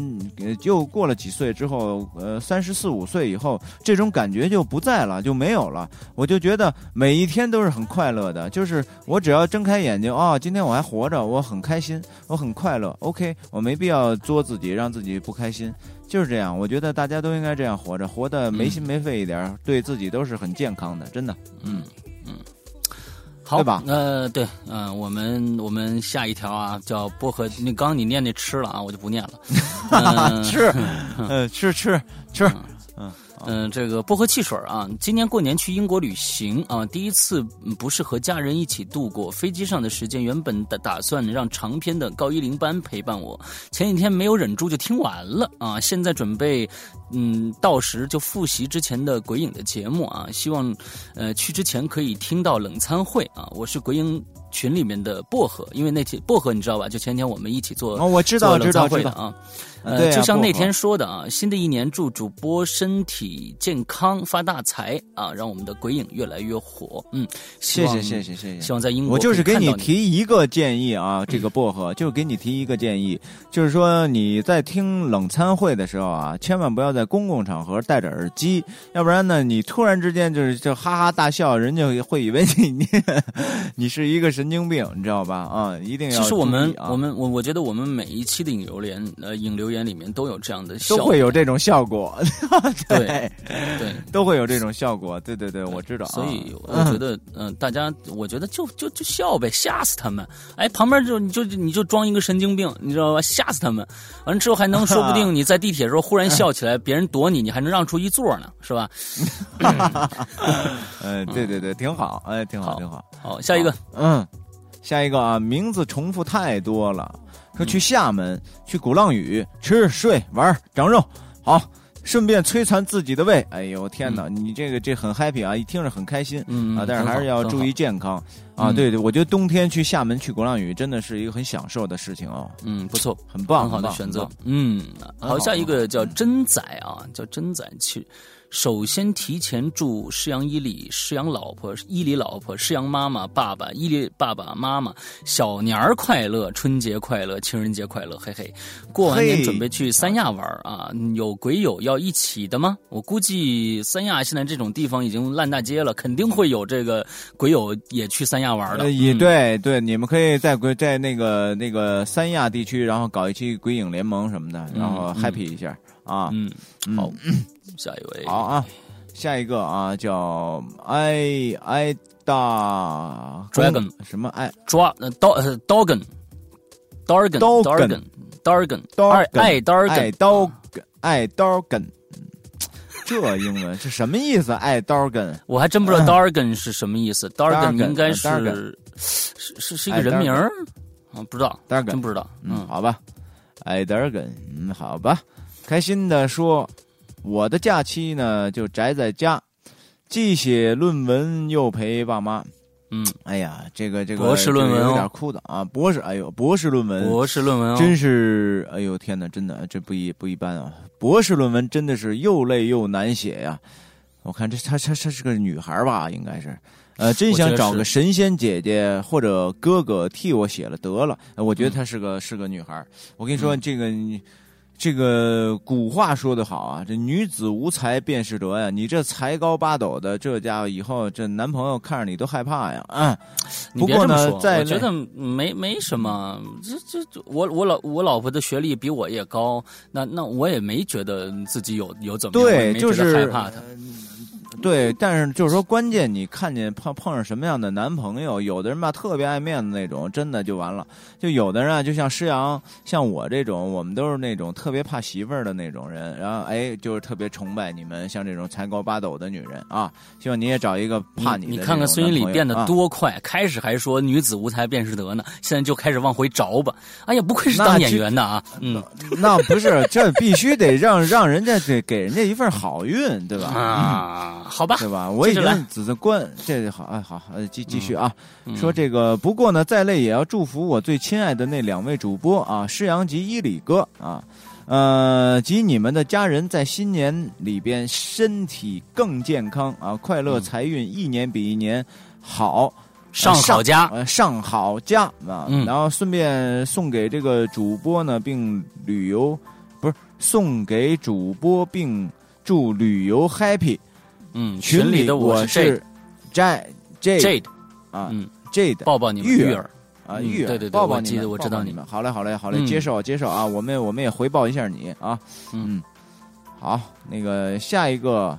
又过了几岁之后，呃，三十四五岁以后，这种感觉就不在了，就没有了。我就觉得每一天都是很快乐的，就是我只要睁开眼睛，哦，今天我还活着，我很开心，我很快乐。OK，我没必要作自己，让自己不开心，就是这样。我觉得大家都应该这样活着，活得没心没肺一点，对自己都是很健康的，真的。嗯嗯。好吧，呃，对，嗯，我们我们下一条啊，叫薄荷。那刚刚你念那吃了啊，我就不念了。吃，嗯，吃吃吃。嗯，嗯这个薄荷汽水啊，今年过年去英国旅行啊，第一次不是和家人一起度过。飞机上的时间原本的打算让长篇的高一零班陪伴我，前几天没有忍住就听完了啊，现在准备嗯到时就复习之前的鬼影的节目啊，希望呃去之前可以听到冷餐会啊，我是鬼影。群里面的薄荷，因为那天薄荷你知道吧？就前天我们一起做哦，我知道知道知道啊。呃，就像那天说的啊，新的一年祝主播身体健康发大财啊，让我们的鬼影越来越火。嗯，谢谢谢谢谢谢。希望在英国我就是给你提一个建议啊，这个薄荷就是给你提一个建议，就是说你在听冷餐会的时候啊，千万不要在公共场合戴着耳机，要不然呢，你突然之间就是就哈哈大笑，人家会以为你你 你是一个。神经病，你知道吧？啊，一定要。其实我们，我们，我我觉得我们每一期的引流言，呃，引流言里面都有这样的，都会有这种效果。对对，都会有这种效果。对对对，我知道。所以我觉得，嗯，大家，我觉得就就就笑呗，吓死他们。哎，旁边就你就你就装一个神经病，你知道吧？吓死他们。完了之后还能说不定 你在地铁的时候忽然笑起来，别人躲你，你还能让出一座呢，是吧？嗯，对对对，挺好。哎，挺好，挺好。好，下一个，嗯。下一个啊，名字重复太多了。说去厦门，去鼓浪屿吃睡玩长肉，好，顺便摧残自己的胃。哎呦天哪，你这个这很 happy 啊，一听着很开心啊，但是还是要注意健康啊。对对，我觉得冬天去厦门去鼓浪屿真的是一个很享受的事情哦。嗯，不错，很棒，很好的选择。嗯，好，下一个叫真仔啊，叫真仔去。首先，提前祝施阳伊里、施阳老婆、伊里老婆、施阳妈妈、爸爸、伊里爸爸妈妈小年儿快乐，春节快乐，情人节快乐，嘿嘿。过完年准备去三亚玩啊？有鬼友要一起的吗？我估计三亚现在这种地方已经烂大街了，肯定会有这个鬼友也去三亚玩的。也对对，你们可以在鬼在那个那个三亚地区，然后搞一期鬼影联盟什么的，然后 happy 一下啊。嗯，好。下一位，好啊，下一个啊，叫艾艾达 dragon 什么艾抓呃 dog dogen dargen dargen dargen 爱爱 dargen 爱刀爱刀根，这英文是什么意思？爱刀根，我还真不知道 dargen 是什么意思。dargen 应该是是是是一个人名儿啊，不知道，真不知道。嗯，好吧，爱嗯，好吧，开心的说。我的假期呢，就宅在家，既写论文又陪爸妈。嗯，哎呀，这个这个博士论文有点哭的啊！博士，哎呦，博士论文，博士论文，真是，哎呦天哪，真的这不一不一般啊！博士论文真的是又累又难写呀。我看这她她她是个女孩吧，应该是，呃，真想找个神仙姐姐或者哥哥替我写了得了。我觉得她是个是个女孩。我跟你说，这个。这个古话说得好啊，这女子无才便是德呀！你这才高八斗的，这家伙以后这男朋友看着你都害怕呀！嗯，不过呢，在我觉得没没什么，这这我我老我老婆的学历比我也高，那那我也没觉得自己有有怎么对，就是害怕她。对，但是就是说，关键你看见碰碰上什么样的男朋友，有的人吧特别爱面子那种，真的就完了；就有的人啊，就像施阳，像我这种，我们都是那种特别怕媳妇儿的那种人。然后哎，就是特别崇拜你们像这种才高八斗的女人啊！希望你也找一个怕你。你看看孙云礼变得多快，开始还说女子无才便是德呢，现在就开始往回找吧。哎呀，不愧是当演员的啊！嗯，那不是，这必须得让让人家得给人家一份好运，对吧？啊。好吧，对吧？我已经只是关，这好哎，好，呃，继继续啊。说这个，不过呢，再累也要祝福我最亲爱的那两位主播啊，施阳及伊里哥啊，呃，及你们的家人在新年里边身体更健康啊，快乐财运一年比一年好，上好家，上好家啊。然后顺便送给这个主播呢，并旅游不是送给主播，并祝旅游 happy。嗯，群里的我是 Jade Jade 啊，嗯，Jade 抱抱你们玉儿啊，玉儿，对对对，抱抱你们，我知道你们。好嘞，好嘞，好嘞，接受接受啊，我们我们也回报一下你啊，嗯，好，那个下一个，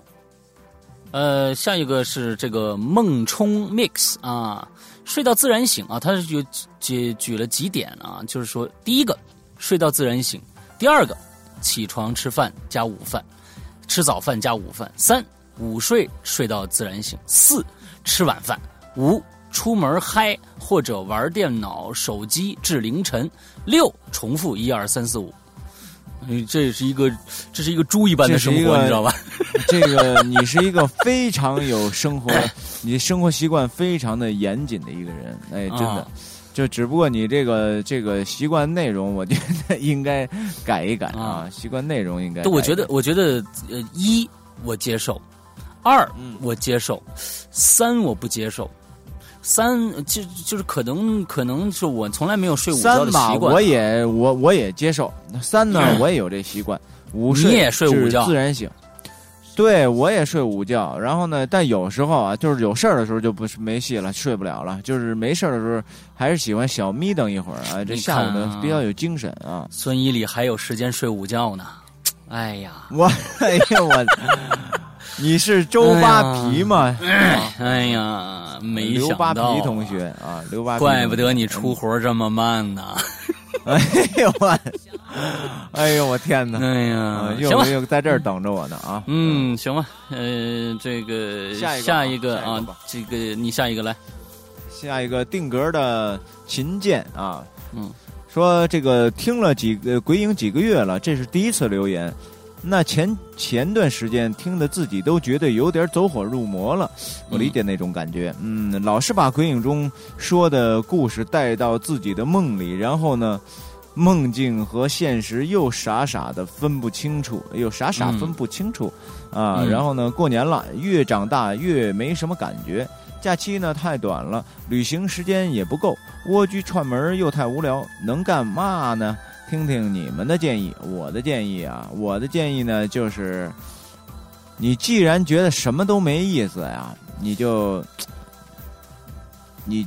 呃，下一个是这个梦冲 Mix 啊，睡到自然醒啊，他是举举举了几点啊，就是说第一个睡到自然醒，第二个起床吃饭加午饭，吃早饭加午饭，三。午睡睡到自然醒，四吃晚饭，五出门嗨或者玩电脑手机至凌晨，六重复一二三四五。你，这是一个这是一个猪一般的生活，你知道吧？这个你是一个非常有生活，你生活习惯非常的严谨的一个人。哎，真的，就只不过你这个这个习惯内容，我觉得应该改一改啊。习惯内容应该，我觉得我觉得呃一我接受。二，我接受；三，我不接受。三，就就是可能，可能是我从来没有睡午觉的习惯。我也，我我也接受。三呢，我也有这习惯。午睡，你也睡午觉，自然醒。对，我也睡午觉。然后呢，但有时候啊，就是有事儿的时候就不是没戏了，睡不了了。就是没事儿的时候，还是喜欢小眯瞪一会儿啊。这下午呢，比较有精神啊。孙一里还有时间睡午觉呢。哎呀，我，哎呀我。你是周扒皮吗？哎呀，没想到。刘扒皮同学啊，刘扒皮，怪不得你出活这么慢呢。哎呦我，哎呦我天哪！哎呀，又又在这儿等着我呢啊。嗯，行吧，呃，这个下一个啊，这个你下一个来，下一个定格的琴键啊。嗯，说这个听了几个鬼影几个月了，这是第一次留言。那前前段时间听的自己都觉得有点走火入魔了，我理解那种感觉。嗯，老是把鬼影中说的故事带到自己的梦里，然后呢，梦境和现实又傻傻的分不清楚，又傻傻分不清楚啊。然后呢，过年了，越长大越没什么感觉，假期呢太短了，旅行时间也不够，蜗居串门又太无聊，能干嘛呢？听听你们的建议，我的建议啊，我的建议呢就是，你既然觉得什么都没意思呀，你就，你，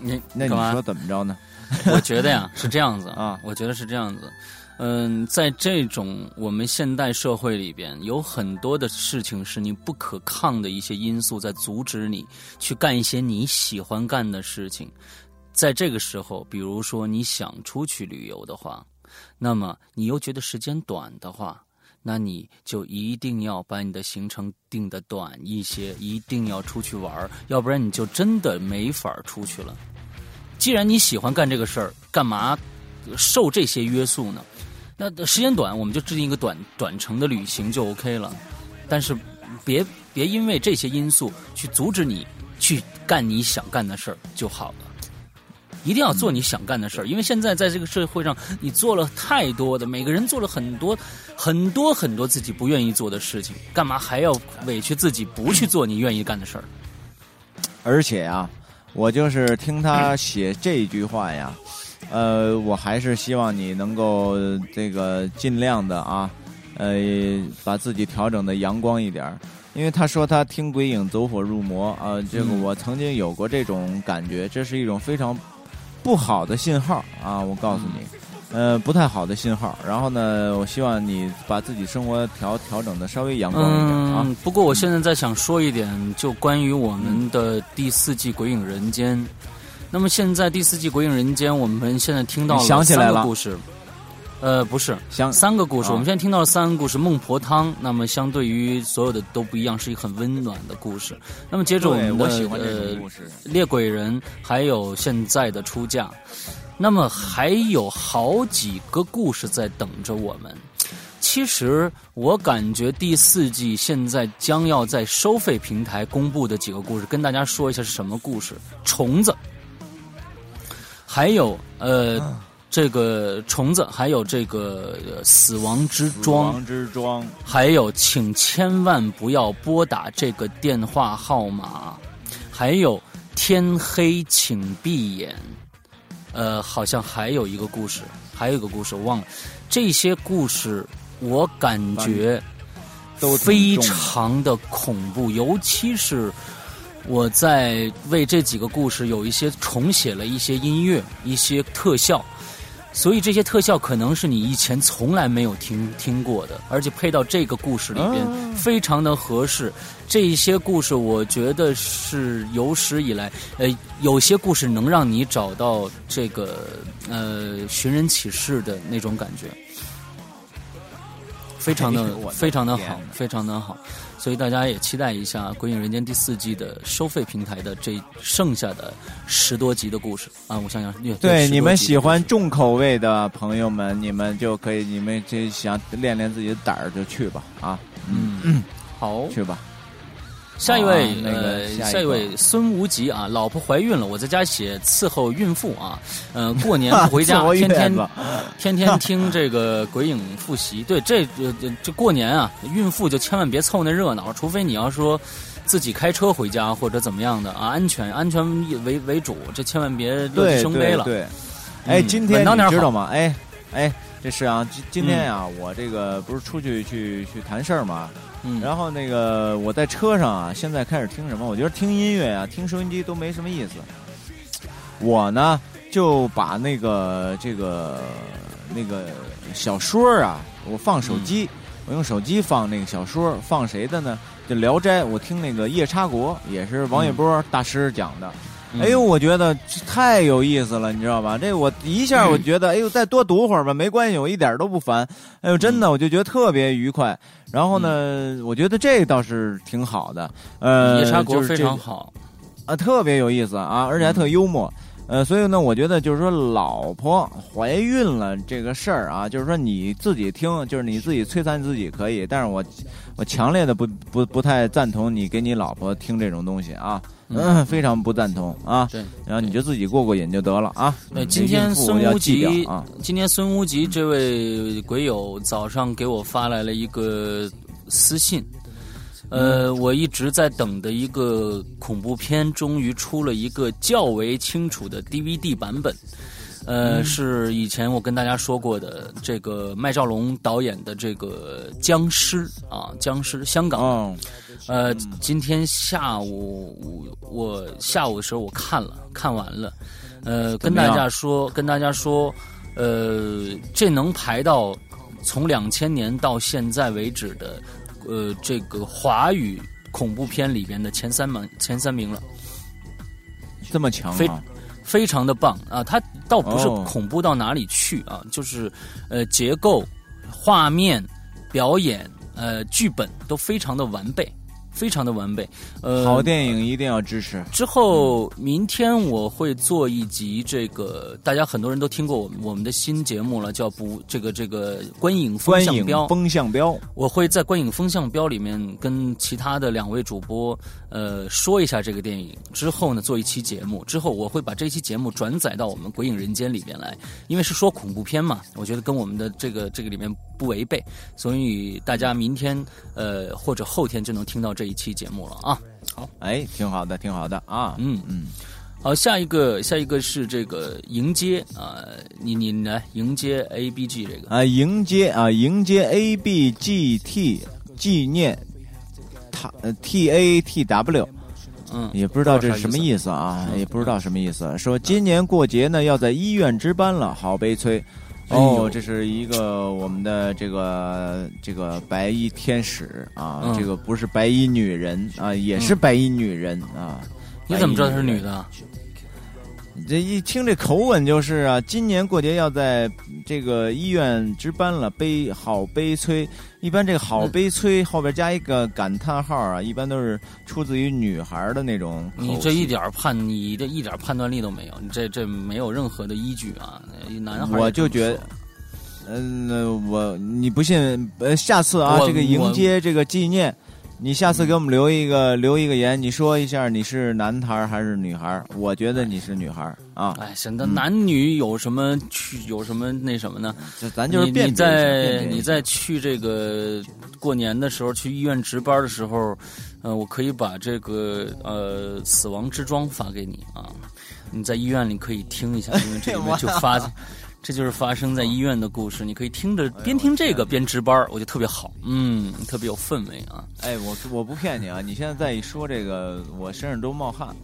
你那你说怎么着呢？我觉得呀是这样子啊，我觉得是这样子，嗯，在这种我们现代社会里边，有很多的事情是你不可抗的一些因素在阻止你去干一些你喜欢干的事情。在这个时候，比如说你想出去旅游的话，那么你又觉得时间短的话，那你就一定要把你的行程定的短一些，一定要出去玩要不然你就真的没法出去了。既然你喜欢干这个事儿，干嘛受这些约束呢？那时间短，我们就制定一个短短程的旅行就 OK 了。但是别别因为这些因素去阻止你去干你想干的事儿就好了。一定要做你想干的事儿，因为现在在这个社会上，你做了太多的，每个人做了很多、很多很多自己不愿意做的事情，干嘛还要委屈自己不去做你愿意干的事儿？而且啊，我就是听他写这句话呀，呃，我还是希望你能够这个尽量的啊，呃，把自己调整的阳光一点儿。因为他说他听鬼影走火入魔啊，这个我曾经有过这种感觉，这是一种非常不好的信号啊！我告诉你，呃，不太好的信号。然后呢，我希望你把自己生活调调整的稍微阳光一点啊。不过我现在在想说一点，就关于我们的第四季《鬼影人间》。那么现在第四季《鬼影人间》，我们现在听到了三个故事。呃，不是，三个故事。我们现在听到了三个故事，《孟婆汤》。那么相对于所有的都不一样，是一个很温暖的故事。那么接着我们的呃，猎鬼人，还有现在的出嫁。那么还有好几个故事在等着我们。其实我感觉第四季现在将要在收费平台公布的几个故事，跟大家说一下是什么故事。虫子，还有呃。这个虫子，还有这个死亡之庄，死亡之庄，还有，请千万不要拨打这个电话号码，还有天黑请闭眼，呃，好像还有一个故事，还有一个故事我忘了。这些故事我感觉都非常的恐怖，尤其是我在为这几个故事有一些重写了一些音乐，一些特效。所以这些特效可能是你以前从来没有听听过的，而且配到这个故事里边非常的合适。这一些故事我觉得是有史以来，呃，有些故事能让你找到这个呃寻人启事的那种感觉，非常的非常的好，非常的好。所以大家也期待一下《鬼影人间》第四季的收费平台的这剩下的十多集的故事啊！我想想，对你们喜欢重口味的朋友们，你们就可以，你们这想练练自己的胆儿就去吧啊！嗯，好，去吧。下一位，呃，下一位孙无极啊，老婆怀孕了，我在家写伺候孕妇啊，呃，过年不回家，天天 天天听这个鬼影复习。对，这这这过年啊，孕妇就千万别凑那热闹，除非你要说自己开车回家或者怎么样的啊，安全安全为为主，这千万别乐极生悲了。对，哎，今天你知道吗？哎哎，这是啊，今今天呀，我这个不是出去去去谈事儿吗？嗯，然后那个我在车上啊，现在开始听什么？我觉得听音乐啊，听收音机都没什么意思。我呢就把那个这个那个小说啊，我放手机，我用手机放那个小说，放谁的呢？就《聊斋》，我听那个夜叉国，也是王一波大师讲的。哎呦，我觉得太有意思了，你知道吧？这我一下我觉得，哎呦，再多读会儿吧，没关系，我一点都不烦。哎呦，真的，我就觉得特别愉快。然后呢，我觉得这倒是挺好的。呃，夜叉国非常好啊，特别有意思啊，而且还特幽默。呃，所以呢，我觉得就是说，老婆怀孕了这个事儿啊，就是说你自己听，就是你自己摧残自己可以，但是我我强烈的不不不太赞同你给你老婆听这种东西啊。嗯，非常不赞同啊！对，然后你就自己过过瘾就得了啊。那，今天孙无极啊，今天孙无极这位鬼友早上给我发来了一个私信，呃，我一直在等的一个恐怖片，终于出了一个较为清楚的 DVD 版本。呃，是以前我跟大家说过的这个麦兆龙导演的这个僵尸啊，僵尸香港。呃，今天下午我下午的时候我看了看完了，呃，跟大家说跟大家说，呃，这能排到从两千年到现在为止的呃这个华语恐怖片里边的前三名前三名了，这么强啊！非常的棒啊！它倒不是恐怖到哪里去啊，就是呃结构、画面、表演、呃剧本都非常的完备。非常的完备，呃，好电影一定要支持。之后明天我会做一集这个，大家很多人都听过我们我们的新节目了，叫不这个这个观影风向标。风向标，我会在观影风向标里面跟其他的两位主播呃说一下这个电影，之后呢做一期节目，之后我会把这期节目转载到我们鬼影人间里面来，因为是说恐怖片嘛，我觉得跟我们的这个这个里面不违背，所以大家明天呃或者后天就能听到这。一期节目了啊，好，哎，挺好的，挺好的啊，嗯。嗯，好，下一个下一个是这个迎接啊，你你来迎接 A B G 这个。啊，迎接啊，迎接 A B G T 纪念，他 T A T W，嗯，也不知道这是什么意思啊，也不知道什么意思。说今年过节呢要在医院值班了，好悲催。哦，这是一个我们的这个这个白衣天使啊，这个不是白衣女人啊，也是白衣女人啊。你怎么知道她是女的？这一听这口吻就是啊，今年过节要在这个医院值班了，悲好悲催。一般这个好悲催后边加一个感叹号啊，一般都是出自于女孩的那种。你这一点判，你这一点判断力都没有，你这这没有任何的依据啊！男孩我就觉得，嗯，我你不信？呃，下次啊，这个迎接这个纪念。你下次给我们留一个留一个言，你说一下你是男孩还是女孩？我觉得你是女孩啊。哎，行，那男女有什么去有什么那什么呢？就咱就是你在你在去这个过年的时候去医院值班的时候，呃，我可以把这个呃死亡之庄发给你啊，你在医院里可以听一下，因为这里面就发。这就是发生在医院的故事，你可以听着边听这个边值班，我觉得特别好，嗯，特别有氛围啊。哎，我我不骗你啊，你现在再一说这个，我身上都冒汗，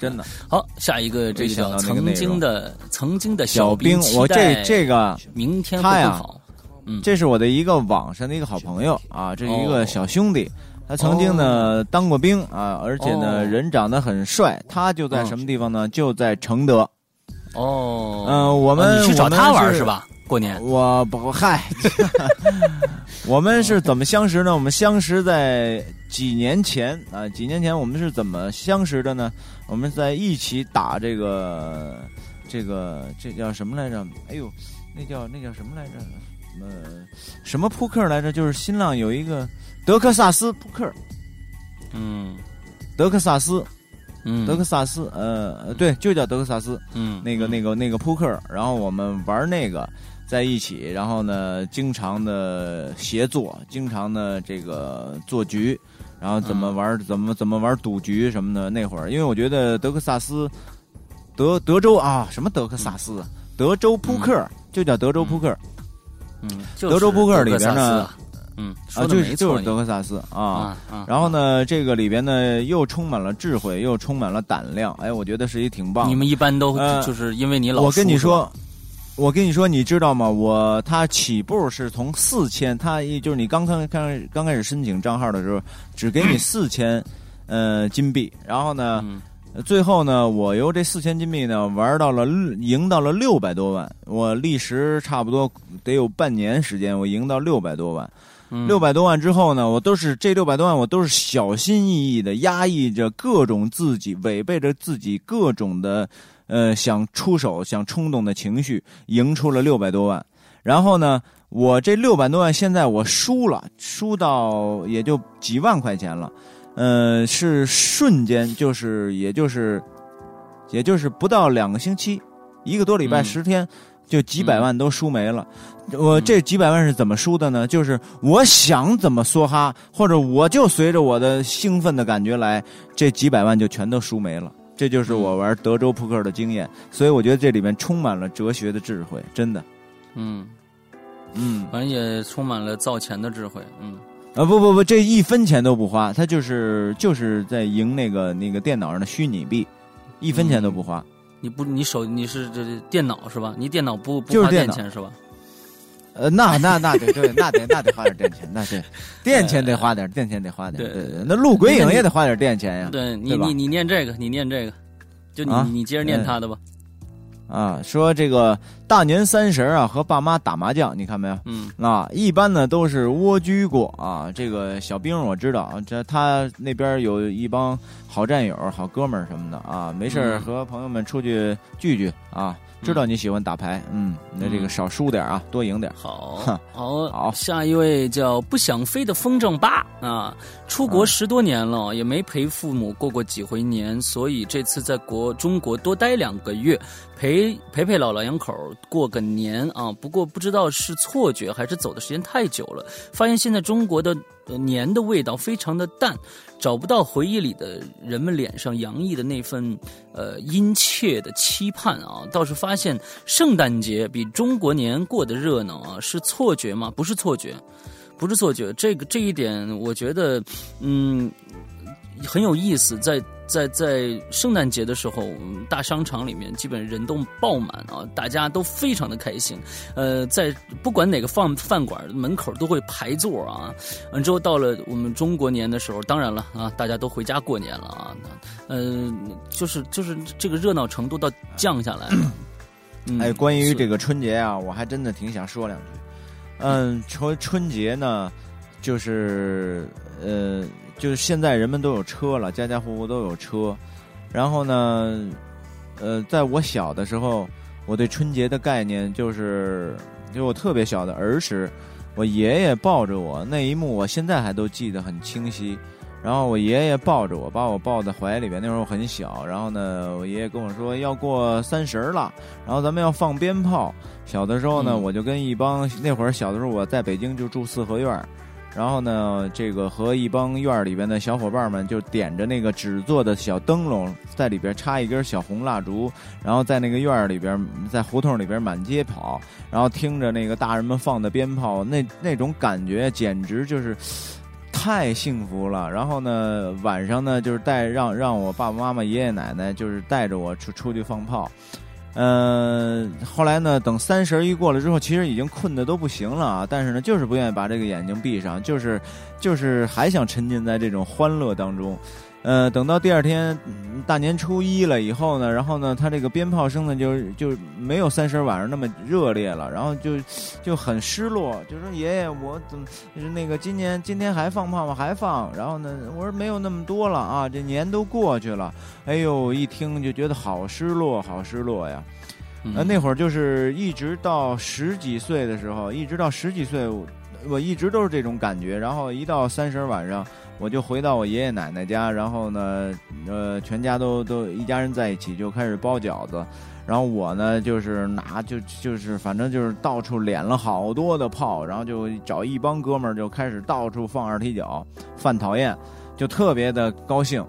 真的。好，下一个这个叫曾经的曾经的小兵，我这这个明天会更好。嗯，这是我的一个网上的一个好朋友啊，这是一个小兄弟，他曾经呢当过兵啊，而且呢人长得很帅，他就在什么地方呢？就在承德。哦，嗯，我们你去找他玩是吧？过年我不嗨，我们是怎么相识呢？我们相识在几年前啊，几年前我们是怎么相识的呢？我们在一起打这个这个这叫什么来着？哎呦，那叫那叫什么来着？呃，什么扑克来着？就是新浪有一个德克萨斯扑克，嗯，德克萨斯。嗯，德克萨斯，呃，对，就叫德克萨斯。嗯，那个、那个、那个扑克，然后我们玩那个在一起，然后呢，经常的协作，经常的这个做局，然后怎么玩，怎么怎么玩赌局什么的。那会儿，因为我觉得德克萨斯，德德州啊，什么德克萨斯，德州扑克就叫德州扑克。嗯，德州扑克里边呢。嗯啊，就是就是德克萨斯啊，然后呢，这个里边呢又充满了智慧，又充满了胆量，哎，我觉得是一挺棒。你们一般都就是因为你老我跟你说，我跟你说，你知道吗？我他起步是从四千，他一就是你刚刚刚刚开始申请账号的时候，只给你四千呃金币，然后呢，最后呢，我由这四千金币呢玩到了赢到了六百多万，我历时差不多得有半年时间，我赢到六百多万。六百多万之后呢，我都是这六百多万，我都是小心翼翼的压抑着各种自己违背着自己各种的，呃，想出手、想冲动的情绪，赢出了六百多万。然后呢，我这六百多万现在我输了，输到也就几万块钱了，呃，是瞬间，就是也就是，也就是不到两个星期，一个多礼拜十天。就几百万都输没了，我这几百万是怎么输的呢？就是我想怎么梭哈，或者我就随着我的兴奋的感觉来，这几百万就全都输没了。这就是我玩德州扑克的经验，所以我觉得这里面充满了哲学的智慧，真的。嗯嗯，反正也充满了造钱的智慧。嗯啊不不不，这一分钱都不花，他就是就是在赢那个那个电脑上的虚拟币，一分钱都不花。你不，你手你是这电脑是吧？你电脑不不花电钱是吧？呃，那那那得对，那得那得花点电钱，那是，电钱得花点，电钱得花点。对对，那录鬼影也得花点电钱呀。对你你你念这个，你念这个，就你你接着念他的吧。啊，说这个大年三十啊，和爸妈打麻将，你看没有？嗯，啊，一般呢都是蜗居过啊。这个小兵我知道，这他那边有一帮好战友、好哥们儿什么的啊，没事和朋友们出去聚聚啊。知道你喜欢打牌，嗯，那这个少输点啊，多赢点。好，好，好。下一位叫不想飞的风筝八啊，出国十多年了，也没陪父母过过几回年，所以这次在国中国多待两个月，陪陪陪老老两口，过个年啊。不过不知道是错觉还是走的时间太久了，发现现在中国的年的味道非常的淡，找不到回忆里的人们脸上洋溢的那份呃殷切的期盼啊。倒是发现圣诞节比中国年过得热闹啊，是错觉吗？不是错觉，不是错觉。这个这一点，我觉得嗯很有意思，在。在在圣诞节的时候，大商场里面基本人都爆满啊，大家都非常的开心。呃，在不管哪个饭饭馆门口都会排座啊。完之后到了我们中国年的时候，当然了啊，大家都回家过年了啊。嗯，就是就是这个热闹程度到降下来了。哎，关于这个春节啊，我还真的挺想说两句。嗯，春春节呢，就是呃。就是现在人们都有车了，家家户户都有车。然后呢，呃，在我小的时候，我对春节的概念就是，就我特别小的儿时，我爷爷抱着我那一幕，我现在还都记得很清晰。然后我爷爷抱着我，把我抱在怀里边，那时候我很小。然后呢，我爷爷跟我说要过三十了，然后咱们要放鞭炮。小的时候呢，我就跟一帮那会儿小的时候我在北京就住四合院。然后呢，这个和一帮院里边的小伙伴们就点着那个纸做的小灯笼，在里边插一根小红蜡烛，然后在那个院里边，在胡同里边满街跑，然后听着那个大人们放的鞭炮，那那种感觉简直就是太幸福了。然后呢，晚上呢就是带让让我爸爸妈妈、爷爷奶奶就是带着我出出去放炮。嗯，后来呢？等三十一过了之后，其实已经困得都不行了啊！但是呢，就是不愿意把这个眼睛闭上，就是，就是还想沉浸在这种欢乐当中。呃，等到第二天大年初一了以后呢，然后呢，他这个鞭炮声呢，就就没有三十晚上那么热烈了，然后就就很失落，就说爷爷，我怎么那个今年今天还放炮吗？还放？然后呢，我说没有那么多了啊，这年都过去了。哎呦，一听就觉得好失落，好失落呀。呃，那会儿就是一直到十几岁的时候，一直到十几岁，我一直都是这种感觉。然后一到三十晚上。我就回到我爷爷奶奶家，然后呢，呃，全家都都一家人在一起就开始包饺子，然后我呢就是拿就就是反正就是到处敛了好多的炮，然后就找一帮哥们儿就开始到处放二踢脚，犯讨厌，就特别的高兴。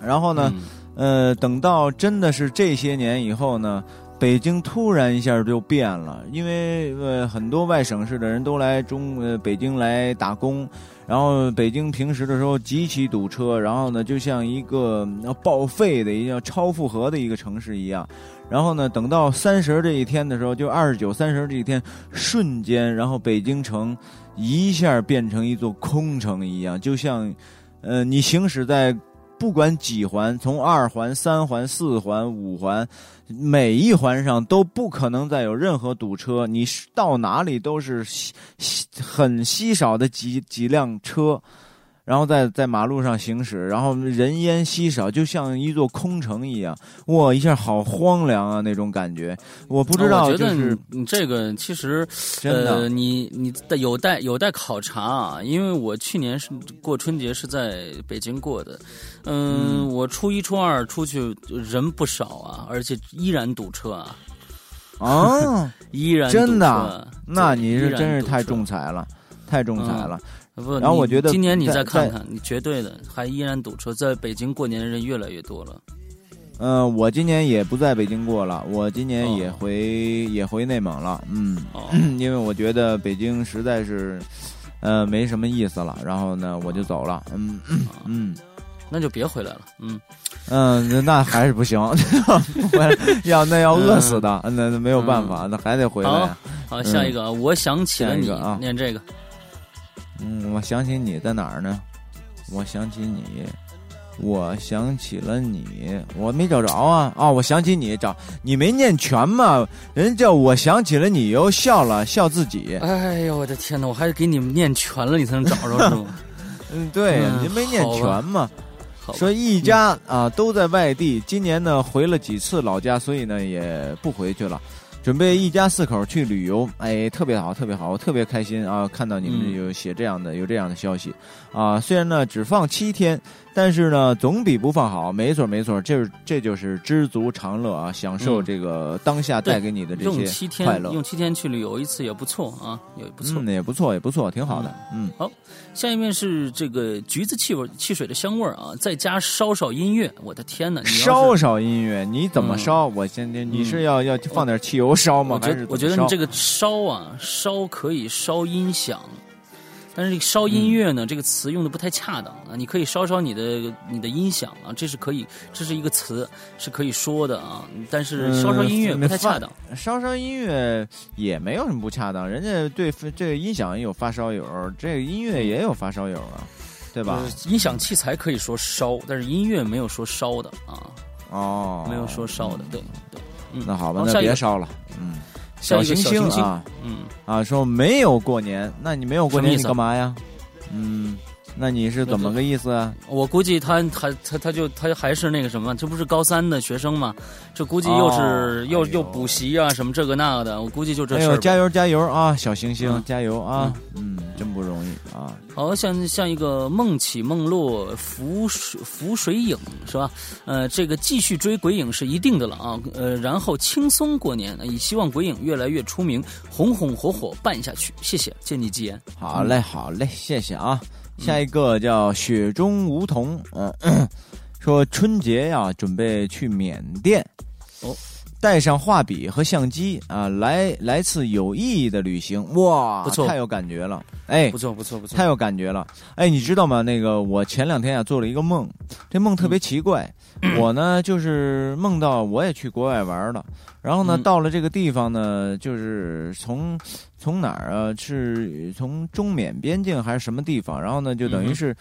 然后呢，呃，等到真的是这些年以后呢。北京突然一下就变了，因为呃很多外省市的人都来中呃北京来打工，然后北京平时的时候极其堵车，然后呢就像一个报废的一个超负荷的一个城市一样，然后呢等到三十这一天的时候，就二十九三十这一天，瞬间然后北京城一下变成一座空城一样，就像呃你行驶在。不管几环，从二环、三环、四环、五环，每一环上都不可能再有任何堵车。你到哪里都是稀稀很稀少的几几辆车。然后在在马路上行驶，然后人烟稀少，就像一座空城一样。哇，一下好荒凉啊，那种感觉。我不知道，就是你这个其实，呃，你你有待有待考察啊。因为我去年是过春节是在北京过的，嗯，我初一初二出去人不少啊，而且依然堵车啊。啊，依然真的？那你是真是太重彩了，太重彩了。不，然后我觉得今年你再看看，你绝对的还依然堵车，在北京过年的人越来越多了。嗯，我今年也不在北京过了，我今年也回也回内蒙了。嗯，因为我觉得北京实在是呃没什么意思了，然后呢我就走了。嗯嗯，那就别回来了。嗯嗯，那还是不行，要那要饿死的，那那没有办法，那还得回来。好，下一个，我想起了你，念这个。嗯，我想起你在哪儿呢？我想起你，我想起了你，我没找着啊！啊，我想起你，找你没念全嘛？人家叫我想起了你，又笑了笑自己。哎呦，我的天哪！我还得给你们念全了，你才能找着是吗？嗯，对，您没念全嘛？说一家啊都在外地，今年呢回了几次老家，所以呢也不回去了。准备一家四口去旅游，哎，特别好，特别好，我特别开心啊！看到你们有写这样的，有这样的消息啊。虽然呢只放七天，但是呢总比不放好。没错，没错，这这就是知足常乐啊，享受这个当下带给你的这些快乐。用七天去旅游一次也不错啊，也不错，也不错，也不错，挺好的。嗯，好，下一面是这个橘子气味汽水的香味儿啊，再加稍稍音乐。我的天哪，稍稍音乐，你怎么烧？我先，你是要要放点汽油？烧吗？我觉得，我觉得你这个烧啊，烧可以烧音响，但是烧音乐呢，这个词用的不太恰当啊。你可以烧烧你的你的音响啊，这是可以，这是一个词是可以说的啊。但是烧烧音乐不太恰当，烧烧音乐也没有什么不恰当。人家对这个音响也有发烧友，这个音乐也有发烧友啊，对吧？音响器材可以说烧，但是音乐没有说烧的啊。哦，没有说烧的，对对。那好吧，那别烧了。嗯，小行星啊，嗯啊，说没有过年，那你没有过年你干嘛呀？嗯。那你是怎么个意思啊？我估计他他他他就他还是那个什么，这不是高三的学生吗？这估计又是又又补习啊什么这个那个的，我估计就这事儿。加油加油啊，小星星加油啊！嗯，真不容易啊。好像像一个梦起梦落浮水浮水影是吧？呃，这个继续追鬼影是一定的了啊。呃，然后轻松过年，也希望鬼影越来越出名，红红火火办下去。谢谢，借你吉言。好嘞，好嘞，谢谢啊。下一个叫雪中梧桐，嗯，说春节呀，准备去缅甸，哦，带上画笔和相机啊，来来次有意义的旅行，哇，不错，太有感觉了，哎，不错不错不错，太有感觉了，哎，你知道吗？那个我前两天啊做了一个梦，这梦特别奇怪，我呢就是梦到我也去国外玩了。然后呢，到了这个地方呢，就是从从哪儿啊？是从中缅边境还是什么地方？然后呢，就等于是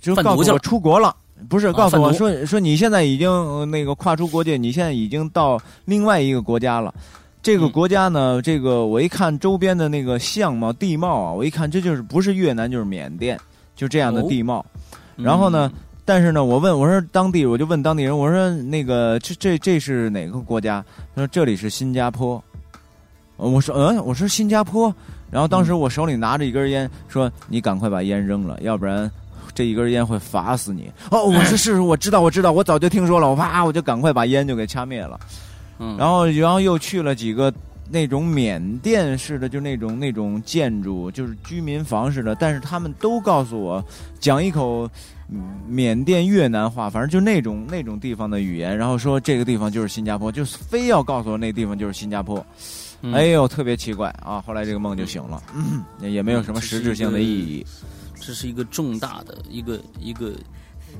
就告诉我出国了，不是告诉我说说你现在已经那个跨出国界，你现在已经到另外一个国家了。这个国家呢，这个我一看周边的那个相貌地貌啊，我一看这就是不是越南就是缅甸，就这样的地貌。然后呢？但是呢，我问我说当地，我就问当地人，我说那个这这这是哪个国家？他说这里是新加坡。我说嗯，我说新加坡。然后当时我手里拿着一根烟，说你赶快把烟扔了，要不然这一根烟会罚死你。哦，我说是，我知道，我知道，我早就听说了。我啪，我就赶快把烟就给掐灭了。嗯，然后然后又去了几个那种缅甸式的，就那种那种建筑，就是居民房似的，但是他们都告诉我讲一口。缅甸越南话，反正就那种那种地方的语言，然后说这个地方就是新加坡，就非要告诉我那地方就是新加坡。哎呦，特别奇怪啊！后来这个梦就醒了，也没有什么实质性的意义。这是一个重大的一个一个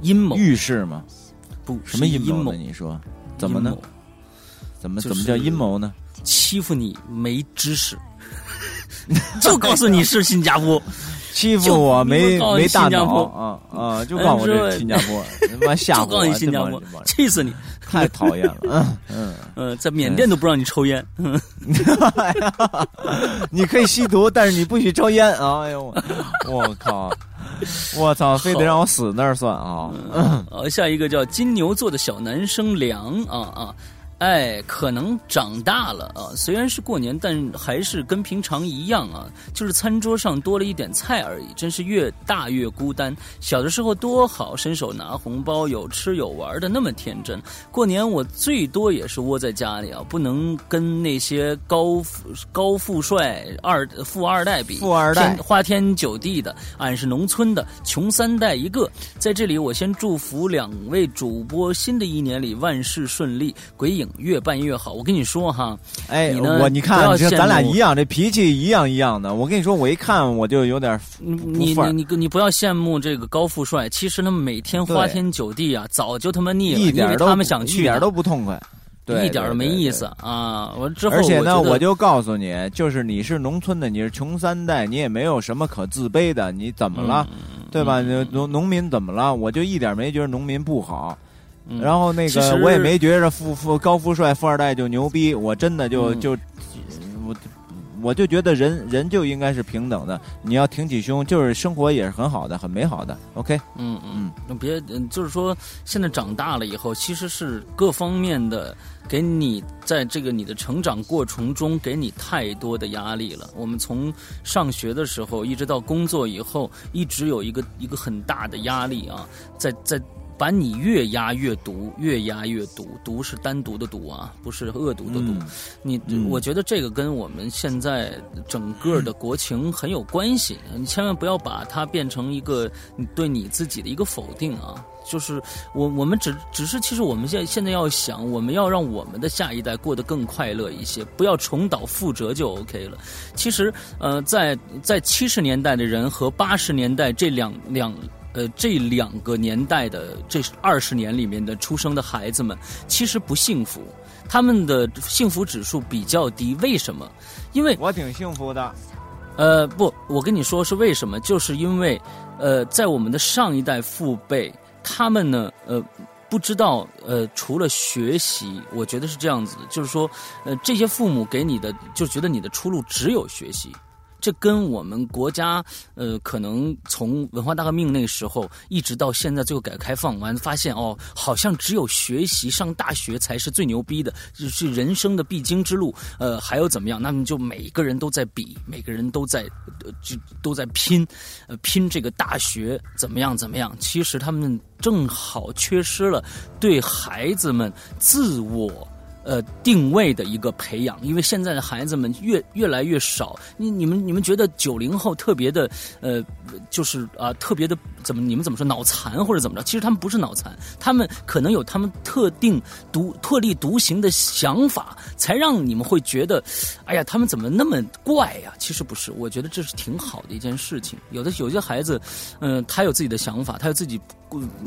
阴谋预示吗？不，什么阴谋呢？你说怎么呢？怎么怎么叫阴谋呢？欺负你没知识，就告诉你是新加坡。欺负我没没大脑啊 啊！就告诉我这新加坡，他妈吓唬我！新加坡，气死你！太讨厌了！嗯嗯嗯，在缅甸都不让你抽烟。你可以吸毒，但是你不许抽烟啊！哎呦，我靠！我操，非得让我死那儿算啊！好，下一个叫金牛座的小男生梁啊啊。哎，可能长大了啊，虽然是过年，但还是跟平常一样啊，就是餐桌上多了一点菜而已。真是越大越孤单。小的时候多好，伸手拿红包，有吃有玩的，那么天真。过年我最多也是窝在家里啊，不能跟那些高富高富帅二富二代比，富二代花天酒地的，俺是农村的穷三代一个。在这里，我先祝福两位主播，新的一年里万事顺利，鬼影。越办越好，我跟你说哈，哎，我你看，咱俩一样，这脾气一样一样的。我跟你说，我一看我就有点你你你你不要羡慕这个高富帅，其实他们每天花天酒地啊，早就他妈腻了，一点他们想去，一点都不痛快，一点都没意思啊！我之后而且呢，我就告诉你，就是你是农村的，你是穷三代，你也没有什么可自卑的，你怎么了？对吧？农农民怎么了？我就一点没觉得农民不好。然后那个我也没觉着富富高富帅富二代就牛逼，我真的就就我我就觉得人人就应该是平等的，你要挺起胸，就是生活也是很好的，很美好的。OK，嗯嗯，那别，就是说现在长大了以后，其实是各方面的给你在这个你的成长过程中给你太多的压力了。我们从上学的时候一直到工作以后，一直有一个一个很大的压力啊，在在。把你越压越毒，越压越毒。毒是单独的毒啊，不是恶毒的毒。你，我觉得这个跟我们现在整个的国情很有关系。你千万不要把它变成一个你对你自己的一个否定啊。就是我，我们只只是，其实我们现现在要想，我们要让我们的下一代过得更快乐一些，不要重蹈覆辙就 OK 了。其实，呃，在在七十年代的人和八十年代这两两。呃，这两个年代的这二十年里面的出生的孩子们，其实不幸福，他们的幸福指数比较低。为什么？因为我挺幸福的。呃，不，我跟你说是为什么？就是因为，呃，在我们的上一代父辈，他们呢，呃，不知道，呃，除了学习，我觉得是这样子的，就是说，呃，这些父母给你的，就觉得你的出路只有学习。这跟我们国家，呃，可能从文化大革命那个时候一直到现在，最后改革开放完，发现哦，好像只有学习上大学才是最牛逼的，是人生的必经之路。呃，还有怎么样？那么就每个人都在比，每个人都在，呃就都在拼，呃，拼这个大学怎么样怎么样？其实他们正好缺失了对孩子们自我。呃，定位的一个培养，因为现在的孩子们越越来越少。你你们你们觉得九零后特别的呃，就是啊特别的怎么你们怎么说脑残或者怎么着？其实他们不是脑残，他们可能有他们特定独特立独行的想法，才让你们会觉得，哎呀，他们怎么那么怪呀？其实不是，我觉得这是挺好的一件事情。有的有些孩子，嗯，他有自己的想法，他有自己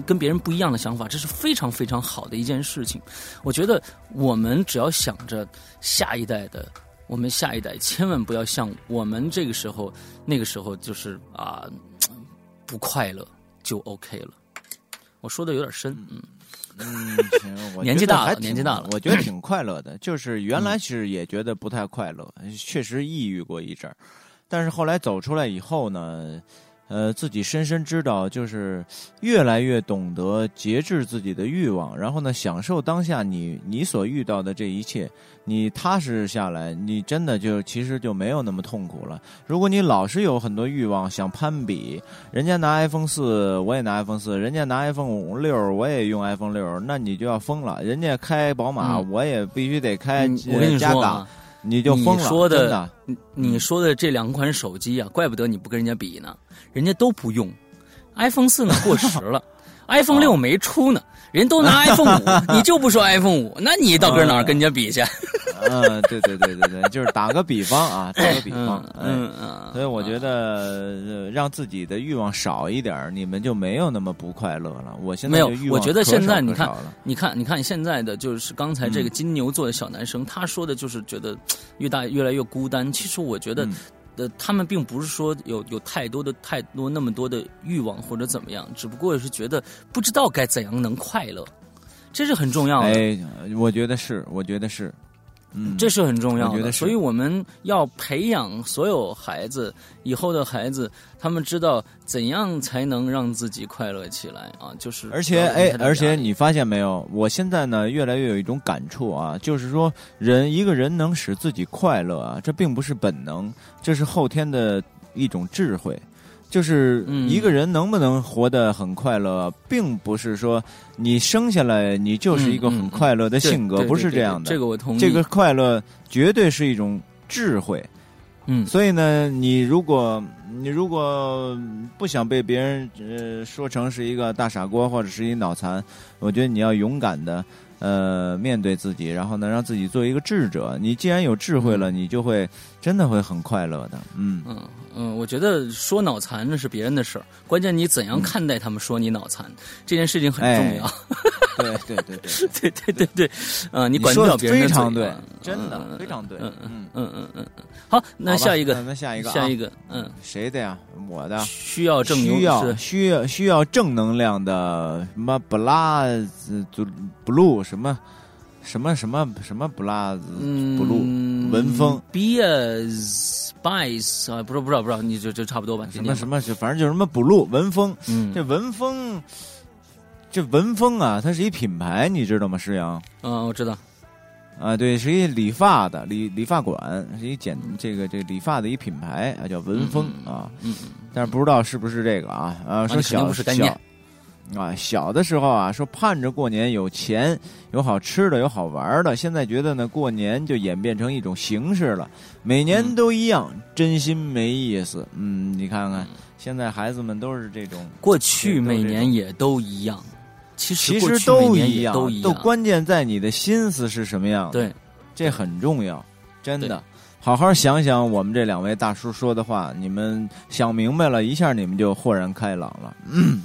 跟别人不一样的想法，这是非常非常好的一件事情。我觉得我们。只要想着下一代的，我们下一代千万不要像我们这个时候那个时候就是啊不快乐就 OK 了。我说的有点深，嗯嗯，行，年纪大了，年纪大了，我觉得挺快乐的。就是原来其实也觉得不太快乐，确实抑郁过一阵儿，但是后来走出来以后呢。呃，自己深深知道，就是越来越懂得节制自己的欲望，然后呢，享受当下你你所遇到的这一切，你踏实下来，你真的就其实就没有那么痛苦了。如果你老是有很多欲望想攀比，人家拿 iPhone 四，我也拿 iPhone 四；人家拿 iPhone 五六，我也用 iPhone 六，那你就要疯了。人家开宝马，我也必须得开加港。你就疯了，说的，你说的这两款手机啊，怪不得你不跟人家比呢，人家都不用，iPhone 四呢过时了，iPhone 六没出呢。人都拿 iPhone 五，你就不说 iPhone 五，那你到跟哪儿跟人家比去？嗯，对对对对对，就是打个比方啊，打个比方，嗯嗯，所以我觉得让自己的欲望少一点，你们就没有那么不快乐了。我现在没有，我觉得现在你看，你看，你看现在的就是刚才这个金牛座的小男生，他说的就是觉得越大越来越孤单。其实我觉得。呃，他们并不是说有有太多的太多那么多的欲望或者怎么样，只不过是觉得不知道该怎样能快乐，这是很重要的。哎，我觉得是，我觉得是。嗯，这是很重要的，所以我们要培养所有孩子以后的孩子，他们知道怎样才能让自己快乐起来啊！就是，而且哎，而且你发现没有？我现在呢，越来越有一种感触啊，就是说，人一个人能使自己快乐啊，这并不是本能，这是后天的一种智慧。就是一个人能不能活得很快乐，并不是说你生下来你就是一个很快乐的性格，不是这样的。这个我同意。这个快乐绝对是一种智慧。嗯，所以呢，你如果你如果不想被别人呃说成是一个大傻瓜或者是一脑残，我觉得你要勇敢的。呃，面对自己，然后呢，让自己做一个智者。你既然有智慧了，你就会真的会很快乐的。嗯嗯嗯，我觉得说脑残那是别人的事儿，关键你怎样看待他们说你脑残这件事情很重要。对对对对对对对对，嗯，你管不了别人的嘴。真的非常对，嗯嗯嗯嗯嗯。好，那下一个，那下一个，下一个，嗯，谁的呀？我的，需要正需要需要需要正能量的什么 blue 什么。什么什么什么不拉子不录文风，be a spice 啊，不知道不知道不知道，你就就差不多吧。什么什么，反正就是什么 blue 文风，嗯，这文风，这文风啊，它是一品牌，你知道吗？石阳，嗯，我知道。啊，对，是一理发的理理发馆，是一剪这个这个理发的一品牌啊，叫文风啊。但是不知道是不是这个啊？啊，说小小啊，小的时候啊，说盼着过年有钱有好吃的有好玩的，现在觉得呢，过年就演变成一种形式了，每年都一样，真心没意思。嗯，你看看现在孩子们都是这种，过去每年也都一样。其实其实都一样，都一样。都关键在你的心思是什么样。对，这很重要，真的。好好想想我们这两位大叔说的话，你们想明白了一下，你们就豁然开朗了。嗯。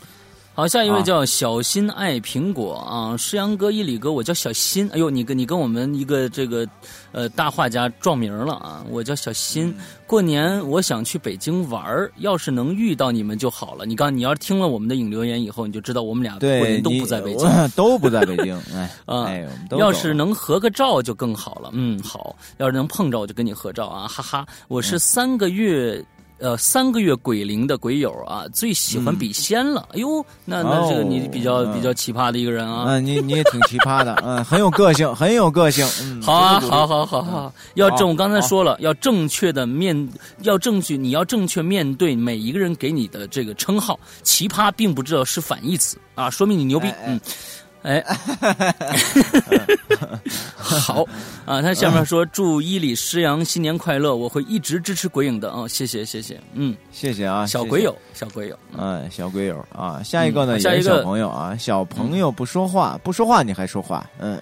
好，下一位叫小新爱苹果啊，诗阳哥、一里哥，我叫小新。哎呦，你跟你跟我们一个这个呃大画家撞名了啊！我叫小新。过年我想去北京玩儿要是能遇到你们就好了。你刚你要是听了我们的影留言以后，你就知道我们俩过年都不在北京，都不在北京。哎啊，要是能合个照就更好了。嗯，好，要是能碰着我就跟你合照啊，哈哈。我是三个月。呃，三个月鬼灵的鬼友啊，最喜欢笔仙了。哎呦，那那这个你比较比较奇葩的一个人啊。嗯，你你也挺奇葩的，嗯，很有个性，很有个性。嗯，好啊，好好好好，要正，我刚才说了，要正确的面，要正确，你要正确面对每一个人给你的这个称号。奇葩并不知道是反义词啊，说明你牛逼。嗯。哎，好啊！他下面说祝伊里诗阳新年快乐，我会一直支持鬼影的啊！谢谢谢谢，嗯，谢谢啊，小鬼友，小鬼友，嗯，小鬼友啊！下一个呢？下一个小朋友啊，小朋友不说话，不说话你还说话？嗯，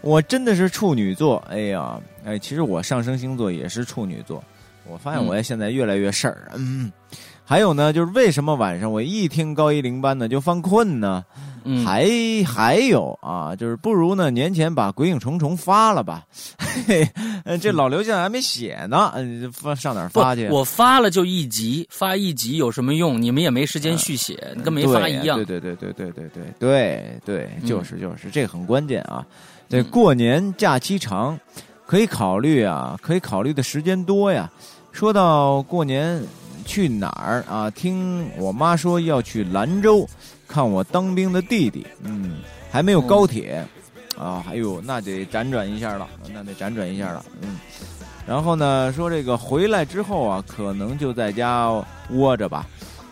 我真的是处女座，哎呀，哎，其实我上升星座也是处女座，我发现我现在越来越事儿，嗯。还有呢，就是为什么晚上我一听高一零班呢就犯困呢？还还有啊，就是不如呢年前把《鬼影重重》发了吧。嘿这老刘现在还没写呢，发上哪儿发去？我发了就一集，发一集有什么用？你们也没时间续写，跟没发一样。对对对对对对对对对，就是就是，这个很关键啊。这过年假期长，可以考虑啊，可以考虑的时间多呀。说到过年。去哪儿啊？听我妈说要去兰州看我当兵的弟弟。嗯，还没有高铁啊。哎呦，那得辗转一下了，那得辗转一下了。嗯，然后呢，说这个回来之后啊，可能就在家窝着吧。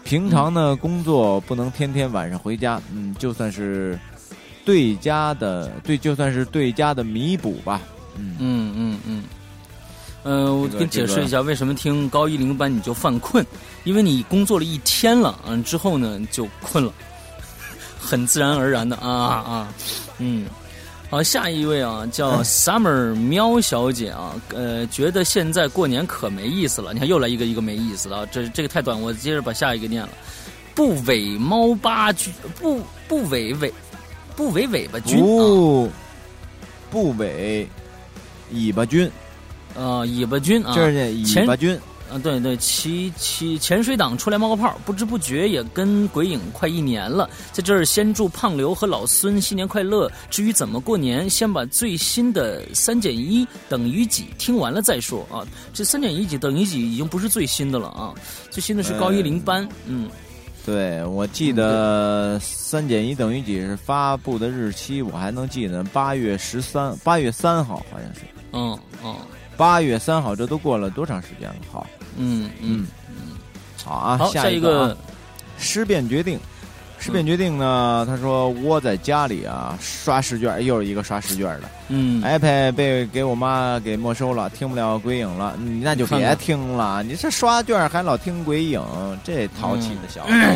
平常呢，工作不能天天晚上回家。嗯，就算是对家的对，就算是对家的弥补吧。嗯嗯嗯嗯。嗯，我跟解释一下，为什么听高一零班你就犯困？因为你工作了一天了，嗯，之后呢就困了，很自然而然的啊啊，嗯，好，下一位啊，叫 Summer 喵小姐啊，呃，觉得现在过年可没意思了。你看又来一个一个没意思的，这这个太短，我接着把下一个念了。不尾猫八君，不不尾尾，不尾尾巴君，不不尾尾巴君。呃，尾巴君啊，就是尾巴军，啊，对对，其其潜水党出来冒个泡，不知不觉也跟鬼影快一年了。在这儿先祝胖刘和老孙新年快乐。至于怎么过年，先把最新的三减一等于几听完了再说啊。这三减一几等于几已经不是最新的了啊，最新的是高一零班。嗯，对，我记得三减一等于几是发布的日期，我还能记得八月十三，八月三号好像是。嗯嗯。八月三号，这都过了多长时间了？好，嗯嗯嗯，好啊。好，下一个尸变决定，尸变决定呢？他说窝在家里啊，刷试卷，又是一个刷试卷的。嗯，iPad 被给我妈给没收了，听不了鬼影了。你那就别听了，你这刷卷还老听鬼影，这淘气的小朋友。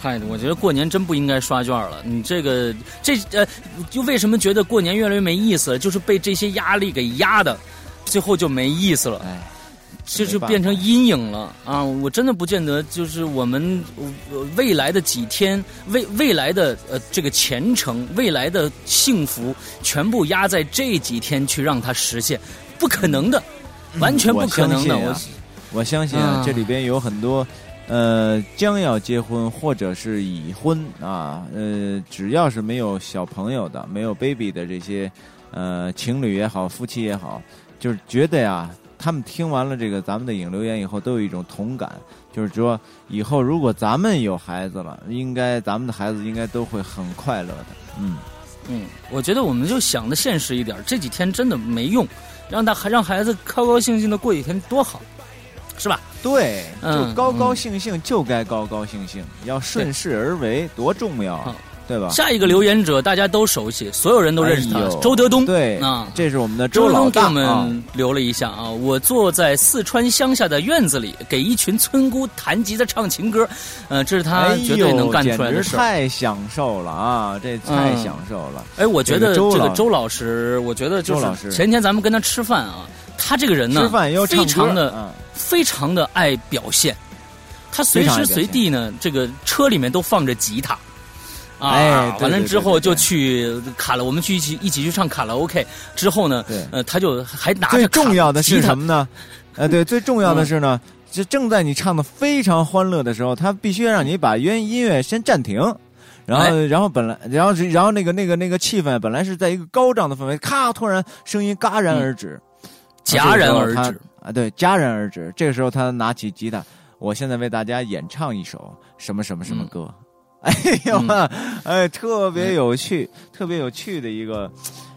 嗨，我觉得过年真不应该刷卷了。你这个这呃，就为什么觉得过年越来越没意思？就是被这些压力给压的。最后就没意思了，哎，这就变成阴影了啊！我真的不见得，就是我们未来的几天，未未来的呃这个前程，未来的幸福，全部压在这几天去让它实现，不可能的，完全不可能的。我我相信啊，这里边有很多呃将要结婚或者是已婚啊，呃，只要是没有小朋友的、没有 baby 的这些呃情侣也好、夫妻也好。就是觉得呀，他们听完了这个咱们的影留言以后，都有一种同感，就是说以后如果咱们有孩子了，应该咱们的孩子应该都会很快乐的。嗯嗯，我觉得我们就想的现实一点，这几天真的没用，让他还让孩子高高兴兴的过几天多好，是吧？对，嗯就高高兴兴就该高高兴兴，要顺势而为，多重要好，对吧？下一个留言者大家都熟悉，所有人都认识他，哎周德东。对啊，这是我们的周老大东给我啊。们留了一下啊，我坐在四川乡下的院子里，给一群村姑弹吉他唱情歌，呃，这是他哎绝对能干出来的事太享受了啊！这太嗯享受了。哎，我觉得这个周老师，我觉得就是前天咱们跟他吃饭啊，他这个人呢，吃饭又非常的嗯非常的爱表现，他随时随地呢，这个车里面都放着吉他。啊，完了之后就去卡拉，我们去一起一起去唱卡拉 OK。之后呢，对呃，他就还拿着最重要的是什么呢？呃，对，最重要的是呢，嗯就正在你唱的非常欢乐的时候，他必须让你把原音乐先暂停。然后，哎然后本来，然后，然后那个那个那个气氛本来是在一个高涨的氛围，咔，突然声音戛然而止，戛然而止。啊，对，戛然而止。这个时候他拿起吉他，我现在为大家演唱一首什么什么什么嗯歌。哎呦啊，哎，特别有趣，特别有趣的一个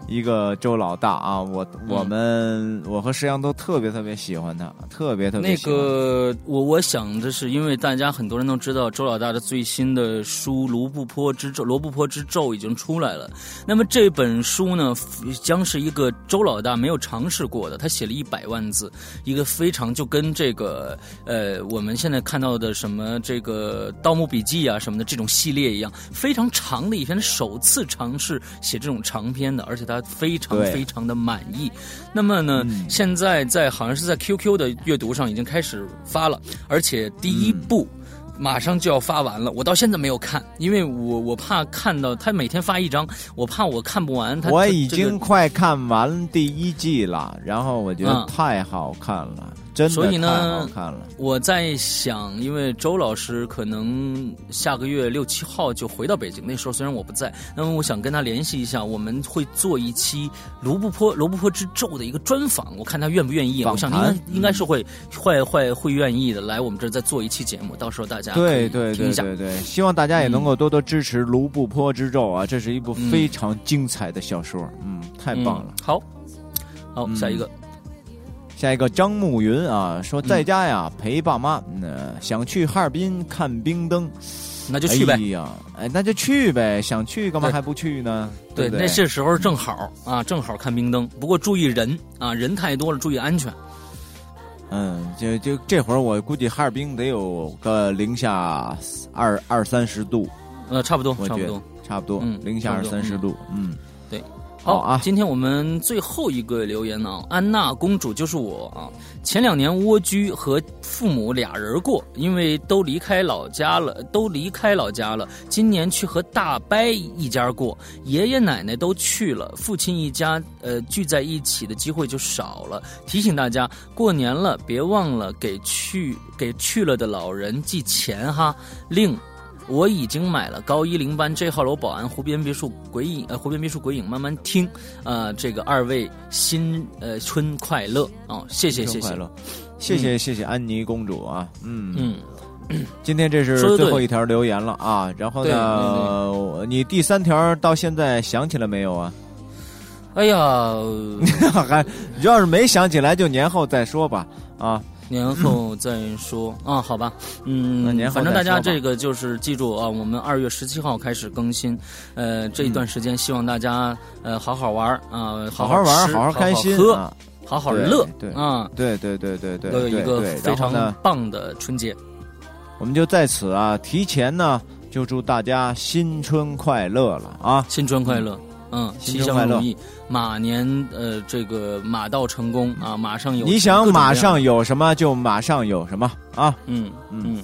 一个周老大啊！我我们、我和石阳都特别特别喜欢他，特别特别那喜欢个，我我想的是，因为大家很多人都知道周老大的最新的书《罗布泊之咒》，罗布泊之咒已经出来了。那么这本书呢，将是一个周老大没有尝试过的，他写了一百万字，一个非常就跟这个呃我们现在看到的什么这个《盗墓笔记》啊什么的这种系列一样，非常长的一篇，首次尝试写这种长篇的，而且他非常非常的满意。那么呢，嗯现在在好像是在 QQ 的阅读上已经开始发了，而且第一部。马上就要发完了，我到现在没有看，因为我我怕看到他每天发一张，我怕我看不完。他我已经快看完第一季了，然后我觉得嗯太好看了，真的所以呢看了。我在想，因为周老师可能下个月六七号就回到北京，那时候虽然我不在，那么我想跟他联系一下，我们会做一期卢布坡卢布坡之咒的一个专访，我看他愿不愿意。访我想应该应该是会会会会愿意的，来我们这儿再做一期节目，到时候大家对对听一下。对对对，希望大家也能够多多支持《卢布坡之咒》啊，这是一部非常精彩的小说，嗯，太棒了。嗯好，好，嗯下一个。下一个张慕云啊，说在家呀、陪爸妈，嗯、呃想去哈尔滨看冰灯，那就去呗。哎呀，哎，那就去呗，想去干嘛还不去呢？对，不对那这时候正好啊，正好看冰灯。不过注意人啊，人太多了，注意安全。嗯，就就这会儿，我估计哈尔滨得有个零下二二三十度，呃，差不多，差不多。差不多，嗯零下二三十度，嗯，对，好啊今天我们最后一个留言呢，安娜公主就是我啊。前两年蜗居和父母俩人过，因为都离开老家了，都离开老家了。今年去和大伯一家过，爷爷奶奶都去了，父亲一家呃聚在一起的机会就少了。提醒大家，过年了别忘了给去给去了的老人寄钱哈。另。我已经买了高一零班 J 号楼保安湖边别墅鬼影呃湖边别墅鬼影慢慢听，呃这个二位新呃春快乐哦，谢谢谢谢。谢谢谢谢安妮公主啊，嗯。嗯，今天这是最后一条留言了啊，然后呢，你第三条到现在想起来没有啊？哎呀，还要是没想起来，就年后再说吧啊。年后再说。啊，好吧，嗯，那年后反正大家这个就是记住啊，我们二月十七号开始更新，呃，这一段时间希望大家呃好好玩儿啊，好好好玩，吃好好开心喝，啊！好好乐对啊，对对对对对，都有一个非常棒的春节。我们就在此啊，提前呢，就祝大家新春快乐了啊！新春快乐，嗯，新吉春快乐祥如意，马年呃这个马到成功啊，马上有你想马上有什么就马上有什么啊！嗯嗯嗯，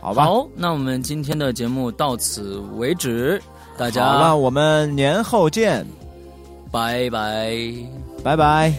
好吧，好，那我们今天的节目到此为止，大好了，我们年后见，拜拜。拜拜。